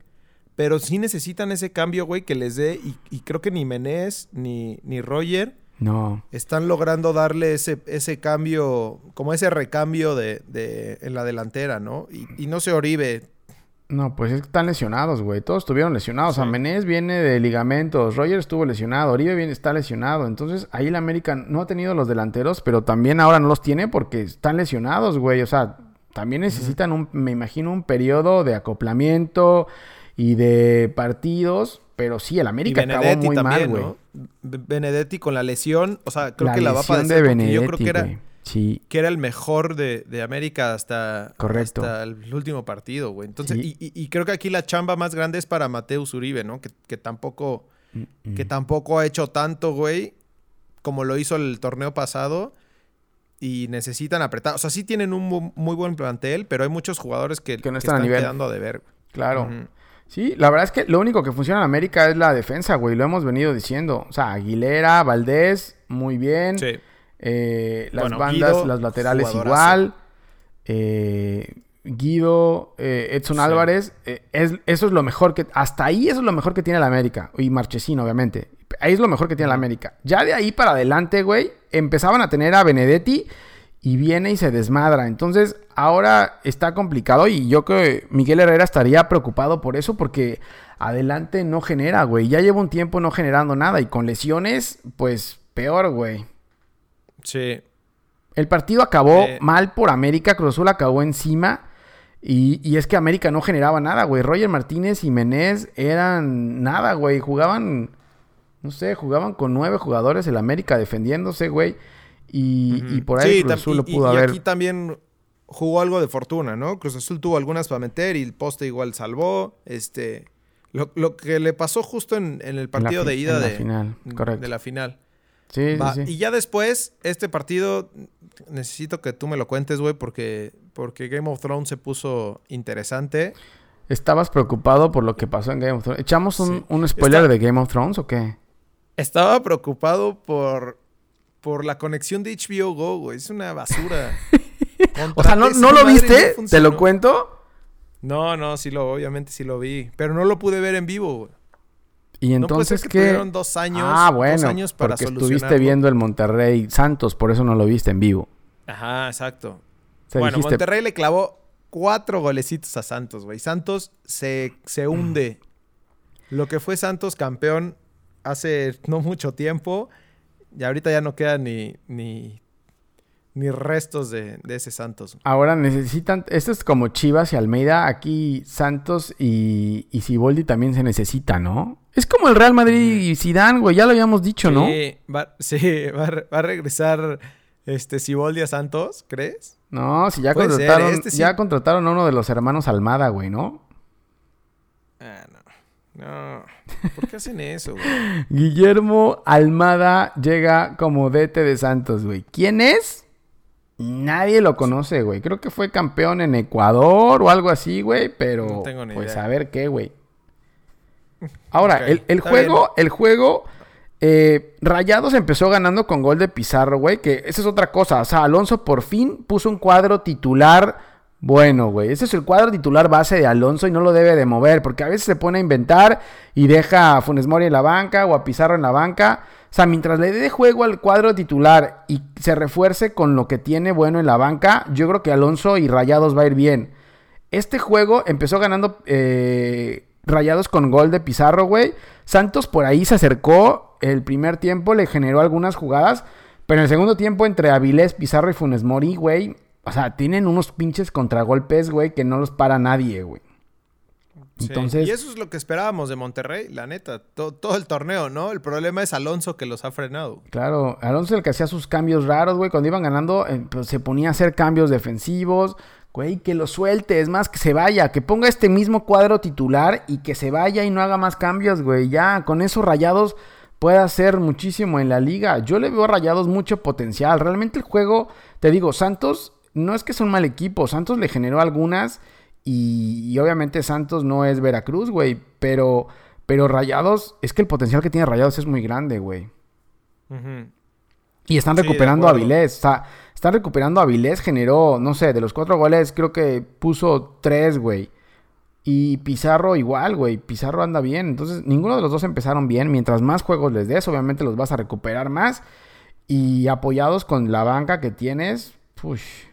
pero sí necesitan ese cambio, güey, que les dé. Y, creo que ni Menés ni, ni Roger no. están logrando darle ese, ese cambio, como ese recambio de, de en la delantera, ¿no? Y, y no se Oribe no, pues es que están lesionados, güey. Todos estuvieron lesionados. Sí. Menés viene de ligamentos. Roger estuvo lesionado. Oribe viene, está lesionado. Entonces, ahí el América no ha tenido los delanteros, pero también ahora no los tiene porque están lesionados, güey. O sea, también necesitan un, me imagino, un periodo de acoplamiento y de partidos. Pero sí, el América acabó muy también, mal, güey. ¿no? Benedetti con la lesión, o sea, creo la que la va a padecer. De Benedetti, yo creo que era. Sí. Que era el mejor de, de América hasta, Correcto. hasta, el último partido, güey. Entonces, sí. y, y, y, creo que aquí la chamba más grande es para Mateus Uribe, ¿no? Que, que tampoco, mm -mm. que tampoco ha hecho tanto, güey, como lo hizo el torneo pasado. Y necesitan apretar. O sea, sí tienen un muy buen plantel, pero hay muchos jugadores que, que no que están, a nivel. quedando a deber. Claro. Uh -huh. Sí, la verdad es que lo único que funciona en América es la defensa, güey. Lo hemos venido diciendo. O sea, Aguilera, Valdés, muy bien. Sí. Eh, las bueno, bandas, Guido, las laterales igual. Eh, Guido, eh, Edson sí. Álvarez. Es, eso es lo mejor que. Hasta ahí eso es lo mejor que tiene la América. Y Marchesino, obviamente. Ahí es lo mejor que tiene la América. Ya de ahí para adelante, güey, empezaban a tener a Benedetti y viene y se desmadra. Entonces, ahora está complicado y yo creo que Miguel Herrera estaría preocupado por eso porque adelante no genera, güey. Ya lleva un tiempo no generando nada y con lesiones, pues peor, güey. Sí. El partido acabó eh. mal por América, Cruz Azul acabó encima. Y, y, es que América no generaba nada, güey. Roger Martínez y Menés eran nada, güey. Jugaban, no sé, jugaban con nueve jugadores el América defendiéndose, güey. Y, uh -huh. y, por ahí sí, Cruz Azul y, lo pudo y haber. aquí también jugó algo de fortuna, ¿no? Cruz Azul tuvo algunas para meter y el poste igual salvó. Este, lo, lo que le pasó justo en, en el partido en de ida en la de, final, correcto. de la final. Sí, Va, sí, sí. Y ya después, este partido, necesito que tú me lo cuentes, güey, porque, porque Game of Thrones se puso interesante. ¿Estabas preocupado por lo que pasó en Game of Thrones? ¿Echamos un, sí. un spoiler Está... de Game of Thrones o qué? Estaba preocupado por, por la conexión de HBO Go, güey. Es una basura. o sea, ¿no, ¿no lo viste? No ¿Te lo cuento? No, no, sí lo, obviamente sí lo vi. Pero no lo pude ver en vivo, güey. Y entonces no que que dos años, ah, bueno, dos años para porque estuviste viendo el Monterrey Santos, por eso no lo viste en vivo. Ajá, exacto. O sea, bueno, dijiste... Monterrey le clavó cuatro golecitos a Santos, güey. Santos se, se hunde. Lo que fue Santos campeón hace no mucho tiempo, y ahorita ya no queda ni, ni, ni restos de, de, ese Santos. Ahora necesitan, esto es como Chivas y Almeida, aquí Santos y, y Ciboldi también se necesita, ¿no? Es como el Real Madrid y Zidane, güey, ya lo habíamos dicho, sí, ¿no? Va, sí, va, va, a regresar este Ciboldi a Santos, ¿crees? No, si ya contrataron, este sí. ya contrataron a uno de los hermanos Almada, güey, ¿no? No. No, ¿por qué hacen eso, güey? Guillermo Almada llega como DT de Santos, güey. ¿Quién es? Nadie lo conoce, güey. Creo que fue campeón en Ecuador o algo así, güey. Pero, no tengo ni pues idea. a ver qué, güey. Ahora, okay, el, el juego, bien. el juego, eh, Rayados empezó ganando con gol de Pizarro, güey. Que esa es otra cosa. O sea, Alonso por fin puso un cuadro titular bueno, güey. Ese es el cuadro titular base de Alonso y no lo debe de mover. Porque a veces se pone a inventar y deja a Funes Mori en la banca o a Pizarro en la banca. O sea, mientras le dé juego al cuadro titular y se refuerce con lo que tiene bueno en la banca, yo creo que Alonso y Rayados va a ir bien. Este juego empezó ganando eh, Rayados con gol de Pizarro, güey. Santos por ahí se acercó. El primer tiempo le generó algunas jugadas. Pero en el segundo tiempo, entre Avilés, Pizarro y Funes Mori, güey. O sea, tienen unos pinches contragolpes, güey, que no los para nadie, güey. Entonces... Y eso es lo que esperábamos de Monterrey, la neta. Todo, todo, el torneo, ¿no? El problema es Alonso que los ha frenado. Claro, Alonso es el que hacía sus cambios raros, güey. Cuando iban ganando, eh, pues, se ponía a hacer cambios defensivos. Güey, que lo suelte, es más, que se vaya, que ponga este mismo cuadro titular y que se vaya y no haga más cambios, güey. Ya, con esos rayados puede hacer muchísimo en la liga. Yo le veo a Rayados mucho potencial. Realmente el juego, te digo, Santos no es que es un mal equipo. Santos le generó algunas y, y obviamente Santos no es Veracruz, güey. Pero, pero Rayados, es que el potencial que tiene Rayados es muy grande, güey. Y están Sí, recuperando a. Avilés. O sea, están recuperando a Avilés. Generó, no sé, de los cuatro goles, creo que puso tres, güey. Y Pizarro igual, güey. Pizarro anda bien. Entonces, ninguno de los dos empezaron bien. Mientras más juegos les des, obviamente los vas a recuperar más. Y apoyados con la banca que tienes, push.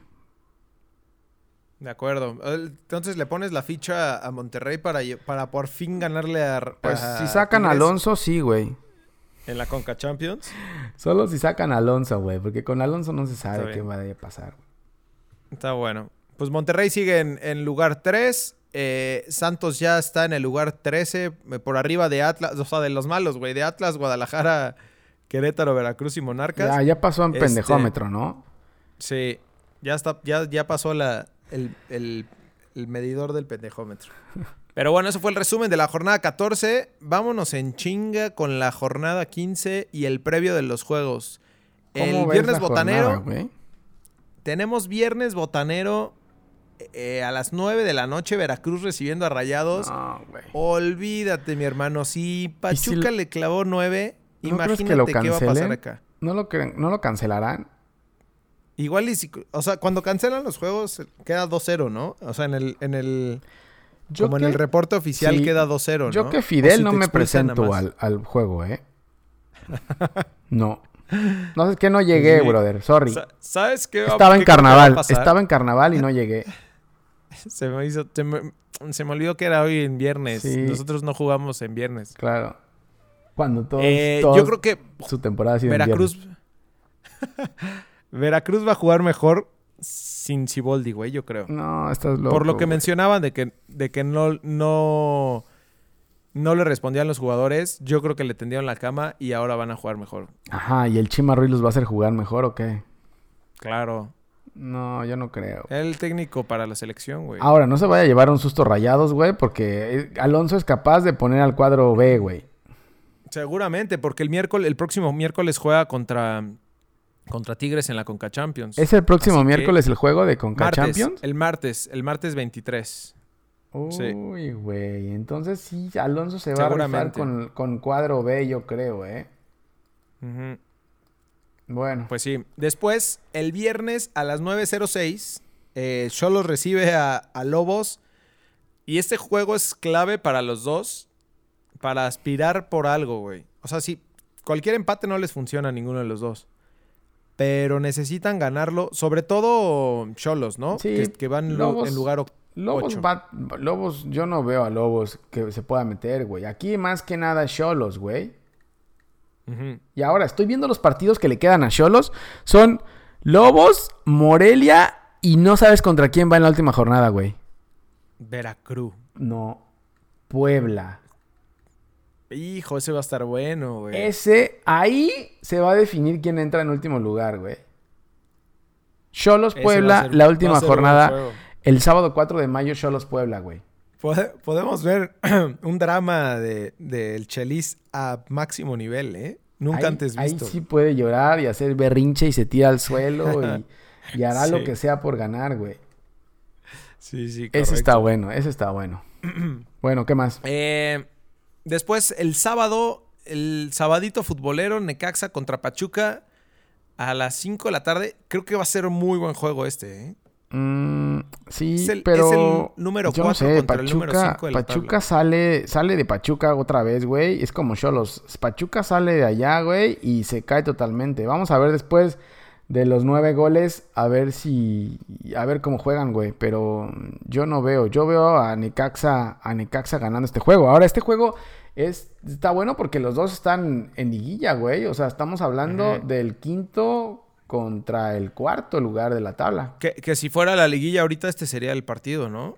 De acuerdo. Entonces le pones la ficha a Monterrey para, para por fin ganarle a. Pues a si sacan a Alonso, sí, güey. En la Conca Champions. Solo si sacan a Alonso, güey. Porque con Alonso no se sabe qué va a pasar. Está bueno. Pues Monterrey sigue en, en lugar 3. eh, Santos ya está en el lugar 13. eh, por arriba de Atlas. O sea, de los malos, güey. De Atlas, Guadalajara, Querétaro, Veracruz y Monarcas. Ya, ya pasó en Este- pendejómetro, ¿no? Sí. Ya está, ya, ya pasó la, el, el- el medidor del pendejómetro. Pero bueno, eso fue el resumen de la jornada 14. Vámonos en chinga con la jornada 15 y el previo de los juegos. El ¿Cómo ves viernes botanero. jornada? Tenemos viernes botanero eh, a las 9 de la noche, Veracruz recibiendo a Rayados. No. Olvídate, mi hermano. Si Pachuca le clavó 9, ¿No crees imagínate que lo qué va a pasar acá. ¿No lo, ¿No lo cancelarán? Igual y si, o sea, cuando cancelan los juegos queda 2-0, ¿no? O sea, en el, en el, Yo como que- en el reporte oficial sí, queda 2-0, ¿no? Yo que Fidel si no me presento al, al juego, ¿eh? No. No es que no llegué, Sí. brother. Sorry. Sa- ¿Sabes qué? Estaba en carnaval. Estaba en carnaval y no llegué. Se me hizo, se me, se me olvidó que era hoy en viernes. Sí. Nosotros no jugamos en viernes. Claro. Cuando todos, Eh, todos yo creo que su temporada ha sido en Veracruz. viernes. Veracruz va a jugar mejor sin Ciboldi, güey, yo creo. No, estás loco. Por lo que güey. mencionaban de que, de que no, no, no le respondían los jugadores, yo creo que le tendieron la cama y ahora van a jugar mejor. Ajá, ¿y el Chima Ruiz los va a hacer jugar mejor o qué? Claro. No, yo no creo. El técnico para la selección, güey. Ahora, no se vaya a llevar un susto rayados, güey, porque eh, Alonso es capaz de poner al cuadro B, güey. Seguramente, porque el miércoles, el próximo miércoles juega contra, contra Tigres en la Conca Champions. ¿Es el próximo Así miércoles el juego de Conca martes, Champions? El martes, el martes 23. sí. Uy, güey. Entonces sí, Alonso se va a rifar con, con cuadro B, yo creo, ¿eh? Bueno. Pues sí. Después, el viernes a las 9.06, eh, Cholos recibe a, a Lobos. Y este juego es clave para los dos. Para aspirar por algo, güey. O sea, si cualquier empate no les funciona a ninguno de los dos. Pero necesitan ganarlo. Sobre todo Cholos, ¿no? Sí, que, que van lo- Lobos- en lugar Lobos va... Lobos, yo no veo a Lobos que se pueda meter, güey. Aquí más que nada Cholos, güey. Y ahora estoy viendo los partidos que le quedan a Cholos. Son Lobos, Morelia y no sabes contra quién va en la última jornada, güey. Veracruz. No. Puebla. Hijo, ese va a estar bueno, güey. Ese, ahí se va a definir quién entra en último lugar, güey. Cholos Puebla, ser- la última jornada. El sábado 4 de mayo, Cholos Puebla, güey. Pode- Podemos ver un drama de, del Chelis a máximo nivel, ¿eh? Nunca Ahí- antes ahí visto. sí puede llorar y hacer berrinche y se tira al suelo y, y hará lo que sea por ganar, güey. sí, sí, Ese está correcto. bueno, ese está bueno. bueno, ¿qué más? Eh, después, el sábado, el sabadito futbolero, Necaxa contra Pachuca, a las 5 de la tarde. Creo que va a ser un muy buen juego este, ¿eh? Mm, sí, Es el- pero es el número yo no cuatro sé, contra el número Pachuca, cinco de la Pachuca tabla. sale, sale de Pachuca otra vez, güey. Es como Cholos. Pachuca sale de allá, güey, y se cae totalmente. Vamos a ver después de los nueve goles, a ver si, a ver cómo juegan, güey. Pero yo no veo, yo veo a Necaxa, a Necaxa ganando este juego. Ahora este juego es está bueno porque los dos están en liguilla, güey. O sea, estamos hablando del quinto contra el cuarto lugar de la tabla. Que, que si fuera la liguilla ahorita, este sería el partido, ¿no?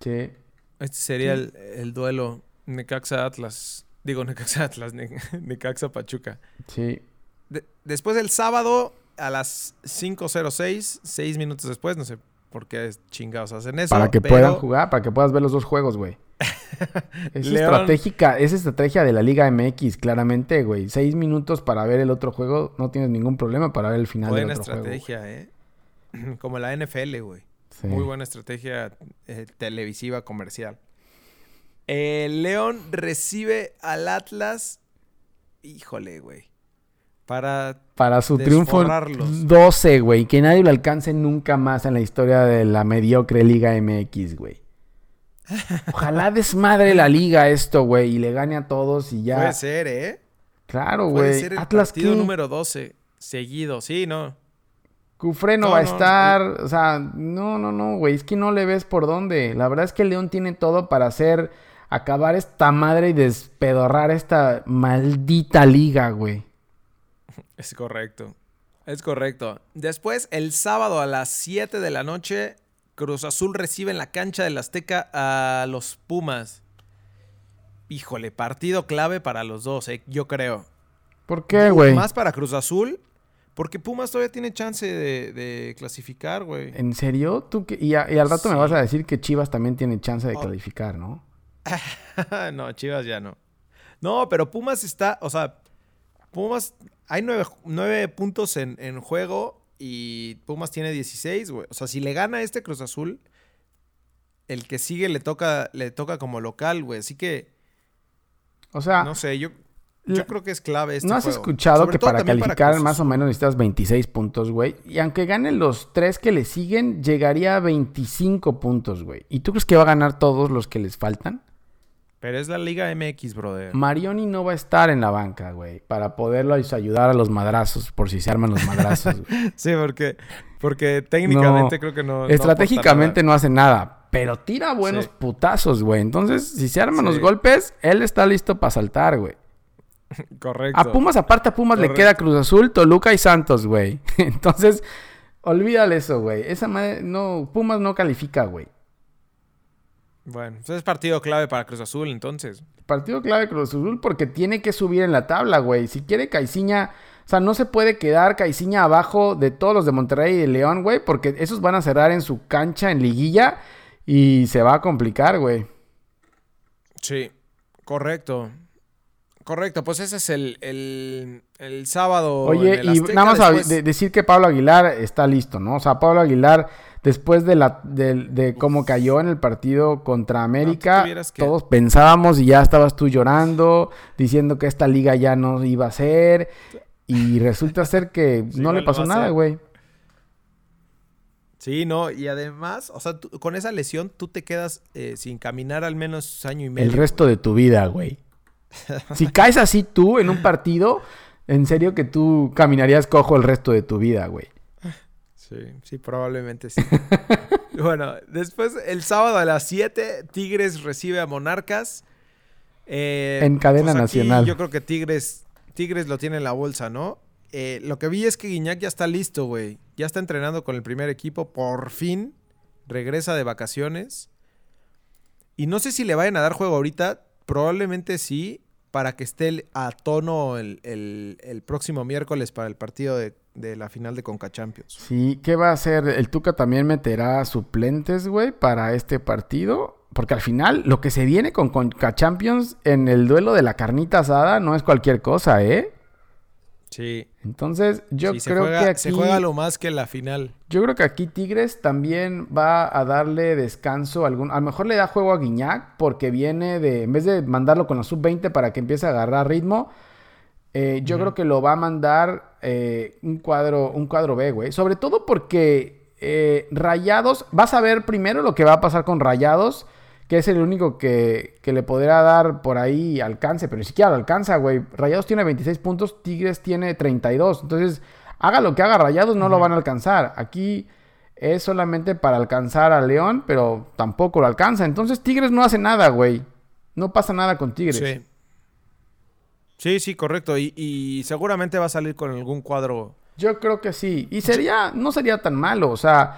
Sí. Este sería el, el duelo Necaxa-Atlas. Digo, Necaxa-Atlas, Ne- Necaxa-Pachuca. Sí. De- después el sábado a las 5.06, seis minutos después, no sé por qué chingados hacen eso. Para que pero puedan jugar, para que puedas ver los dos juegos, güey. es León- estratégica, es estrategia de la Liga MX, claramente, güey. Seis minutos para ver el otro juego, no tienes ningún problema para ver el final Buena del otro juego. estrategia, ¿eh? Como la NFL, güey. Sí. Muy buena estrategia eh, televisiva comercial. El León recibe al Atlas. Híjole, güey. Para. Para su triunfo Desforrarlos. 12, güey. Que nadie lo alcance nunca más en la historia de la mediocre Liga MX, güey. Ojalá desmadre la liga esto, güey, y le gane a todos y ya. Puede ser, ¿eh? Claro, Puede güey. ser el Atlas partido ¿qué? número 12 seguido. Sí, no. Cufré no, No, va a no, estar. O sea, no, no, no, güey. Es que no le ves por dónde. La verdad es que el León tiene todo para hacer. Acabar esta madre y despedorrar esta maldita liga, güey. Es correcto. Es correcto. Después, el sábado a las 7 de la noche, Cruz Azul recibe en la cancha del Azteca a los Pumas. Híjole, partido clave para los dos, eh, yo creo. ¿Por qué, güey? Más para Cruz Azul, porque Pumas todavía tiene chance de, de clasificar, güey. ¿En serio? ¿Tú qué? Y, a- y al rato me vas a decir que Chivas también tiene chance de Oh. calificar, ¿no? no, Chivas ya no. No, pero Pumas está, o sea, Pumas, hay nueve, nueve puntos en, en juego y Pumas tiene 16, güey. O sea, si le gana este Cruz Azul, el que sigue le toca, le toca como local, güey. Así que, O sea, no sé, yo, yo creo que es clave este ¿no has juego. escuchado Sobre que para calificar más o menos necesitas 26 puntos, güey? Y aunque ganen los tres que le siguen, llegaría a 25 puntos, güey. ¿Y tú crees que va a ganar todos los que les faltan? Pero es la Liga MX, brother. Marioni no va a estar en la banca, güey, para poderlo ayudar a los madrazos, por si se arman los madrazos. güey. Sí, porque, porque técnicamente No. creo que no. Estratégicamente no hace nada, pero tira buenos Sí. putazos, güey. Entonces, si se arman los golpes, él está listo para saltar, güey. Correcto. A Pumas, aparte a Pumas le queda Cruz Azul, Toluca y Santos, güey. Entonces, olvídale eso, güey. Esa madre, no, Pumas no califica, güey. Bueno, entonces es partido clave para Cruz Azul, entonces. Partido clave Cruz Azul porque tiene que subir en la tabla, güey. Si quiere Caiciña, o sea, no se puede quedar Caiciña abajo de todos los de Monterrey y de León, güey, porque esos van a cerrar en su cancha en liguilla y se va a complicar, güey. Sí, correcto. Correcto, pues ese es el, el, el sábado. Oye, en el y nada más a- después- de- decir que Pablo Aguilar está listo, ¿no? O sea, Pablo Aguilar, después de, la, de, de cómo cayó en el partido contra América, que- todos pensábamos y ya estabas tú llorando, diciendo que esta liga ya no iba a ser. Y resulta ser que Sí, no le pasó nada, güey. Sí, no, y además, o sea, tú- con esa lesión tú te quedas eh, sin caminar al menos año y medio. El resto de tu vida, güey. Si caes así tú en un partido, en serio que tú caminarías cojo el resto de tu vida, güey. Sí, sí, probablemente sí. bueno, después el sábado a las 7, Tigres recibe a Monarcas. Eh, En cadena aquí nacional. Yo creo que Tigres, Tigres lo tiene en la bolsa, ¿no? Eh, lo que vi es que Guiñac ya está listo, güey. Ya está entrenando con el primer equipo. Por fin regresa de vacaciones. Y no sé si le vayan a dar juego ahorita. Probablemente sí. Para que esté a tono el, el- el próximo miércoles para el partido de, de la final de Conca Champions. Sí, ¿qué va a hacer? ¿El Tuca también meterá suplentes, güey, para este partido? Porque al final, lo que se viene con Conca Champions en el duelo de la carnita asada no es cualquier cosa, ¿eh? Sí. Entonces, yo Sí, creo juega- que aquí... Se juega lo más que la final. Yo creo que aquí Tigres también va a darle descanso a algún. A lo mejor le da juego a Guiñac porque viene de. En vez de mandarlo con la sub-20 para que empiece a agarrar ritmo, eh, yo creo que lo va a mandar eh, un cuadro, un cuadro B, güey. Sobre todo porque eh, Rayados. Vas a ver primero lo que va a pasar con Rayados. Que es el único que, que le podrá dar por ahí alcance, pero ni siquiera lo alcanza, güey. Rayados tiene 26 puntos, Tigres tiene 32. Entonces, haga lo que haga Rayados, no lo van a alcanzar. Aquí es solamente para alcanzar a León, pero tampoco lo alcanza. Entonces, Tigres no hace nada, güey. No pasa nada con Tigres. Sí. Sí, sí, correcto. Y, y seguramente va a salir con algún cuadro. Yo creo que sí. Y sería, no sería tan malo. O sea,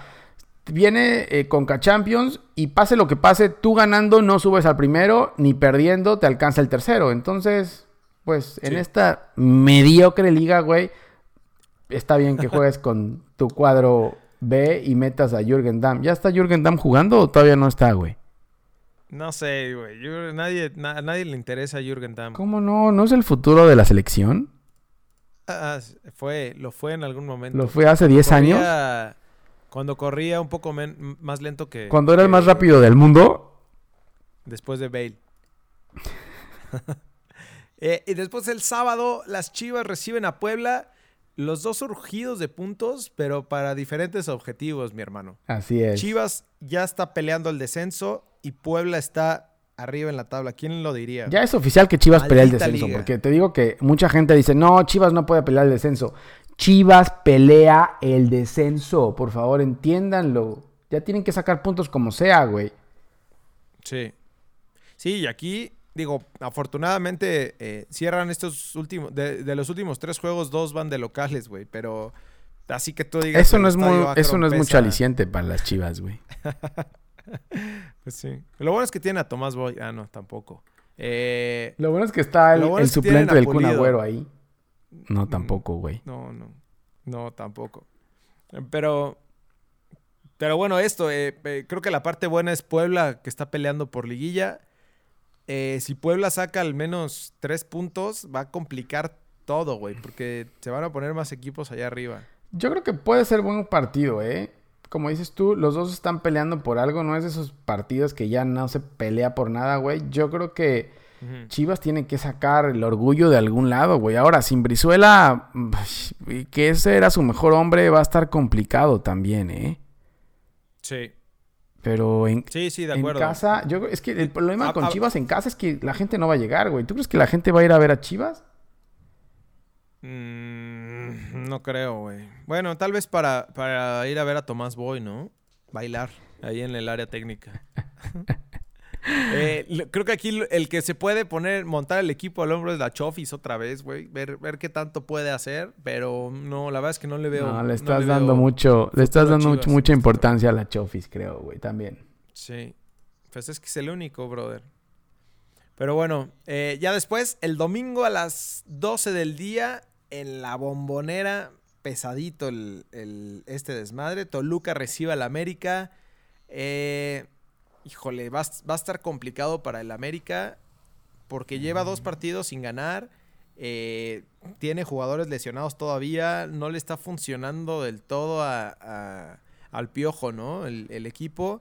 viene eh, con Champions y pase lo que pase, tú ganando no subes al primero, ni perdiendo te alcanza el tercero. Entonces, pues en Sí. esta mediocre liga, güey, está bien que juegues con tu cuadro B y metas a Jürgen Damm. ¿Ya está Jürgen Damm jugando o todavía no está, güey? No sé, güey. Nadie, na- nadie le interesa a Jürgen Damm. ¿Cómo no? ¿No es el futuro de la selección? Ah, ah, fue, lo fue en algún momento. Lo fue hace 10 años. Cuando corría un poco men- más lento que... Cuando era el más rápido del mundo. Después de Bale. Eh, y después el sábado, las Chivas reciben a Puebla. Los dos surgidos de puntos, pero para diferentes objetivos, mi hermano. Así es. Chivas ya está peleando el descenso y Puebla está arriba en la tabla. ¿Quién lo diría? Ya es oficial que Chivas pelea el Maldita descenso. liga. Porque te digo que mucha gente dice, no, Chivas no puede pelear el descenso. Chivas pelea el descenso. Por favor, entiéndanlo. Ya tienen que sacar puntos como sea, güey. Sí. Sí, y aquí, digo, afortunadamente eh, cierran estos últimos. De, de los últimos tres juegos, dos van de locales, güey. Pero así que tú digas. Eso no es, muy, eso no es mucho aliciente para las Chivas, güey. Pues sí. Lo bueno es que tiene a Tomás Boy. Ah, no, tampoco. Eh, Lo bueno es que está el, bueno suplente del Kun. Agüero ahí. No, tampoco, güey. no, no. No, tampoco. Eh, Pero. Pero bueno, esto, eh, eh, creo que la parte buena es Puebla, que está peleando por liguilla. Eh, si Puebla saca al menos tres puntos, va a complicar todo, güey, porque se van a poner más equipos allá arriba. Yo creo que puede ser buen partido, ¿eh? Como dices tú, los dos están peleando por algo. No es de esos partidos que ya no se pelea por nada, güey. Yo creo que Chivas tiene que sacar el orgullo de algún lado, güey. Ahora, sin Brizuela, que ese era su mejor hombre, va a estar complicado también, ¿eh? Sí. Pero en, Sí, sí, de en acuerdo. casa, yo es que el problema Ah, con ah. Chivas en casa es que la gente no va a llegar, güey. ¿Tú crees que la gente va a ir a ver a Chivas? Mm, no creo, güey. Bueno, tal vez para, para ir a ver a Tomás Boy, ¿no? Bailar ahí en el área técnica. Eh, creo que aquí el que se puede poner, montar el equipo al hombro es la Chofis otra vez, güey. Ver, ver qué tanto puede hacer, pero no, la verdad es que no le veo. no, le no estás le dando mucho, le estás dando mucho- mucha importancia a la Chofis, creo, güey, también. Sí. Pues es que es el único, brother. Pero bueno, eh, ya después, el domingo a las 12 del día, en la bombonera, pesadito el, el- este desmadre. Toluca recibe al América. Eh, híjole, va, a- va a estar complicado para el América porque lleva dos partidos sin ganar. eh, tiene jugadores lesionados todavía. No le está funcionando del todo a- a- al piojo, ¿no? El, el equipo.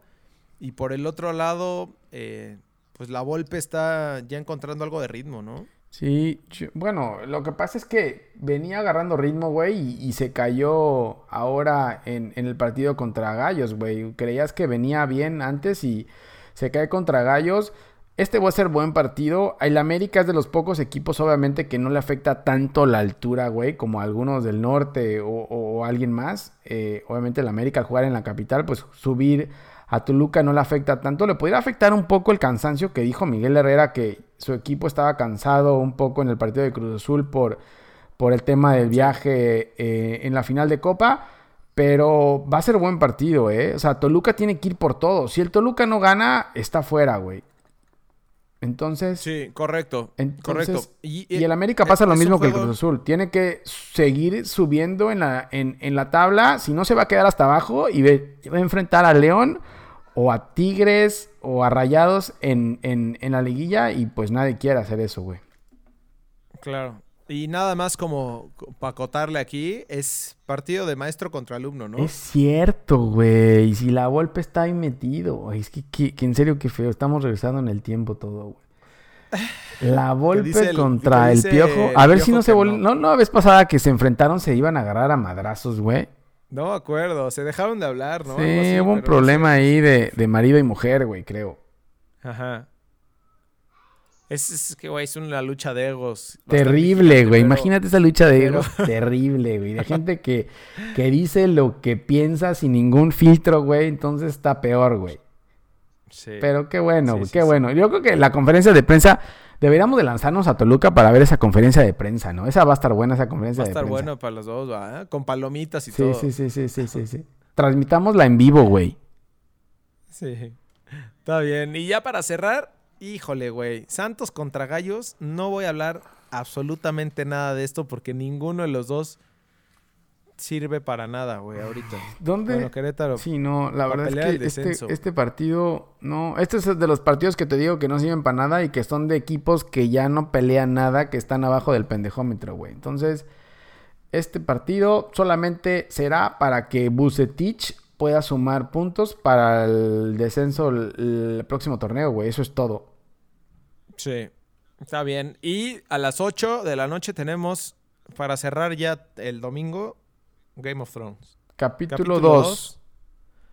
Y por el otro lado, eh, pues la Volpe está ya encontrando algo de ritmo, ¿no? Sí, bueno, lo que pasa es que venía agarrando ritmo, güey, y, y se cayó ahora en, en el partido contra Gallos, güey. Creías que venía bien antes y se cae contra Gallos. Este va a ser buen partido. El América es de los pocos equipos, obviamente, que no le afecta tanto la altura, güey, como algunos del norte o, o- o alguien más. Eh, obviamente el América al jugar en la capital, pues subir a Toluca no le afecta tanto. Le podría afectar un poco el cansancio que dijo Miguel Herrera que su equipo estaba cansado un poco en el partido de Cruz Azul por, por el tema del viaje eh, en la final de Copa. Pero va a ser buen partido, ¿eh? O sea, Toluca tiene que ir por todo. Si el Toluca no gana, está fuera, güey. Entonces, Sí, correcto. entonces correcto. y, el América pasa lo mismo que el Cruz Azul. Tiene que seguir subiendo en la, en, en la tabla. Si no, se va a quedar hasta abajo y ve- va a enfrentar a León o a Tigres o a Rayados en, en, en la liguilla. Y pues nadie quiere hacer eso, güey. Claro. Y nada más como para acotarle aquí, es partido de maestro contra alumno, ¿no? Es cierto, güey. Y si la Volpe está ahí metido. Ay, Es que, que- que en serio, qué feo. Estamos regresando en el tiempo todo, güey. La el- contra el Piojo. A ver si no se vol... no. No, no, la vez pasada que se enfrentaron se iban a agarrar a madrazos, güey. No me acuerdo, se dejaron de hablar, ¿no? sí, así, hubo un problema ahí de, de marido y mujer, güey, creo. Ajá. Es, es que, güey, es una lucha de egos. Terrible, güey. pero- Imagínate esa lucha de pero- egos. Terrible, güey. De gente que, que dice lo que piensa sin ningún filtro, güey. Entonces está peor, güey. Sí. Pero qué bueno, Sí, güey, qué bueno. Yo creo que la conferencia de prensa, deberíamos de lanzarnos a Toluca para ver esa conferencia de prensa, ¿no? Esa va a estar buena, esa conferencia Va a de estar prensa. bueno para los dos, ¿va? Con palomitas y Sí, todo. sí, sí, sí, sí, sí, sí. Transmitámosla en vivo, güey. Sí. Está bien. Y ya para cerrar, híjole, güey. Santos contra Gallos. No voy a hablar absolutamente nada de esto porque ninguno de los dos sirve para nada, güey, ahorita. ¿Dónde? Bueno, Querétaro. Sí, no, la verdad es que este, este partido, no, este es de los partidos que te digo que no sirven para nada y que son de equipos que ya no pelean nada, que están abajo del pendejómetro, güey. Entonces, este partido solamente será para que Bucetich pueda sumar puntos para el descenso el, el próximo torneo, güey. Eso es todo. Sí, está bien. Y a las 8 de la noche tenemos, para cerrar ya el domingo, Game of Thrones. Capítulo 2.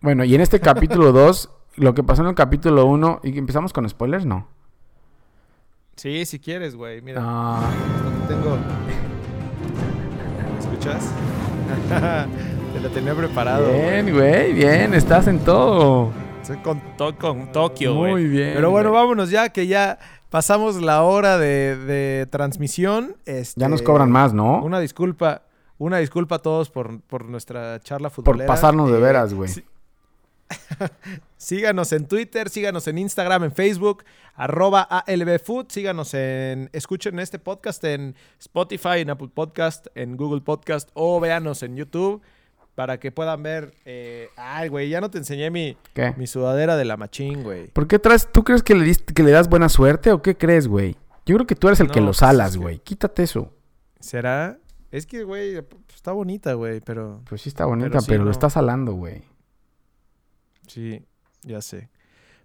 Bueno, y en este capítulo 2, lo que pasó en el capítulo 1, y empezamos con spoilers, ¿no? Sí, si quieres, güey. Mira, Ah, tengo. ¿Me escuchas? Te lo tenía preparado. bien, güey, bien, estás en todo. Estoy con, to- con Tokio, güey. Muy bien. Pero bueno, vámonos ya, que ya pasamos la hora de, de transmisión. Este, Ya nos cobran más, ¿no? Una disculpa. Una disculpa a todos por, por nuestra charla Por futbolera. pasarnos de Eh, veras, güey. sí. síganos en Twitter, síganos en Instagram, en Facebook, arroba ALBFood. Síganos en, escuchen este podcast en Spotify, en Apple Podcast, en Google Podcast o véanos en YouTube para que puedan ver. eh, ay, güey, ya no te enseñé mi, ¿Qué? mi sudadera de la machín, güey. ¿Por qué traes? ¿Tú crees que le, diste- que le das buena suerte o qué crees, güey? Yo creo que tú eres el que No, lo pues, que- güey. Quítate eso. ¿Será? Es que, güey, pues, está bonita, güey, pero Pues sí está bonita, Pero lo no. estás salando, güey. sí, ya sé.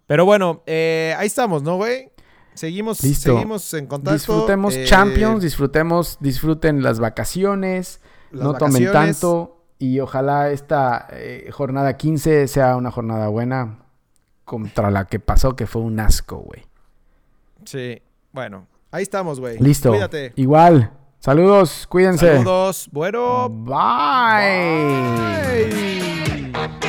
Pero bueno, eh, ahí estamos, ¿no, güey? Seguimos, Listo. seguimos en contacto. Disfrutemos eh, Champions, disfrutemos, disfruten las vacaciones, las no tomen vacaciones. tanto y ojalá esta eh, jornada 15 sea una jornada buena contra la que pasó, que fue un asco, güey. Sí, bueno, ahí estamos, güey. Listo. Cuídate. Igual. Saludos, cuídense. Saludos, bueno. Bye. bye.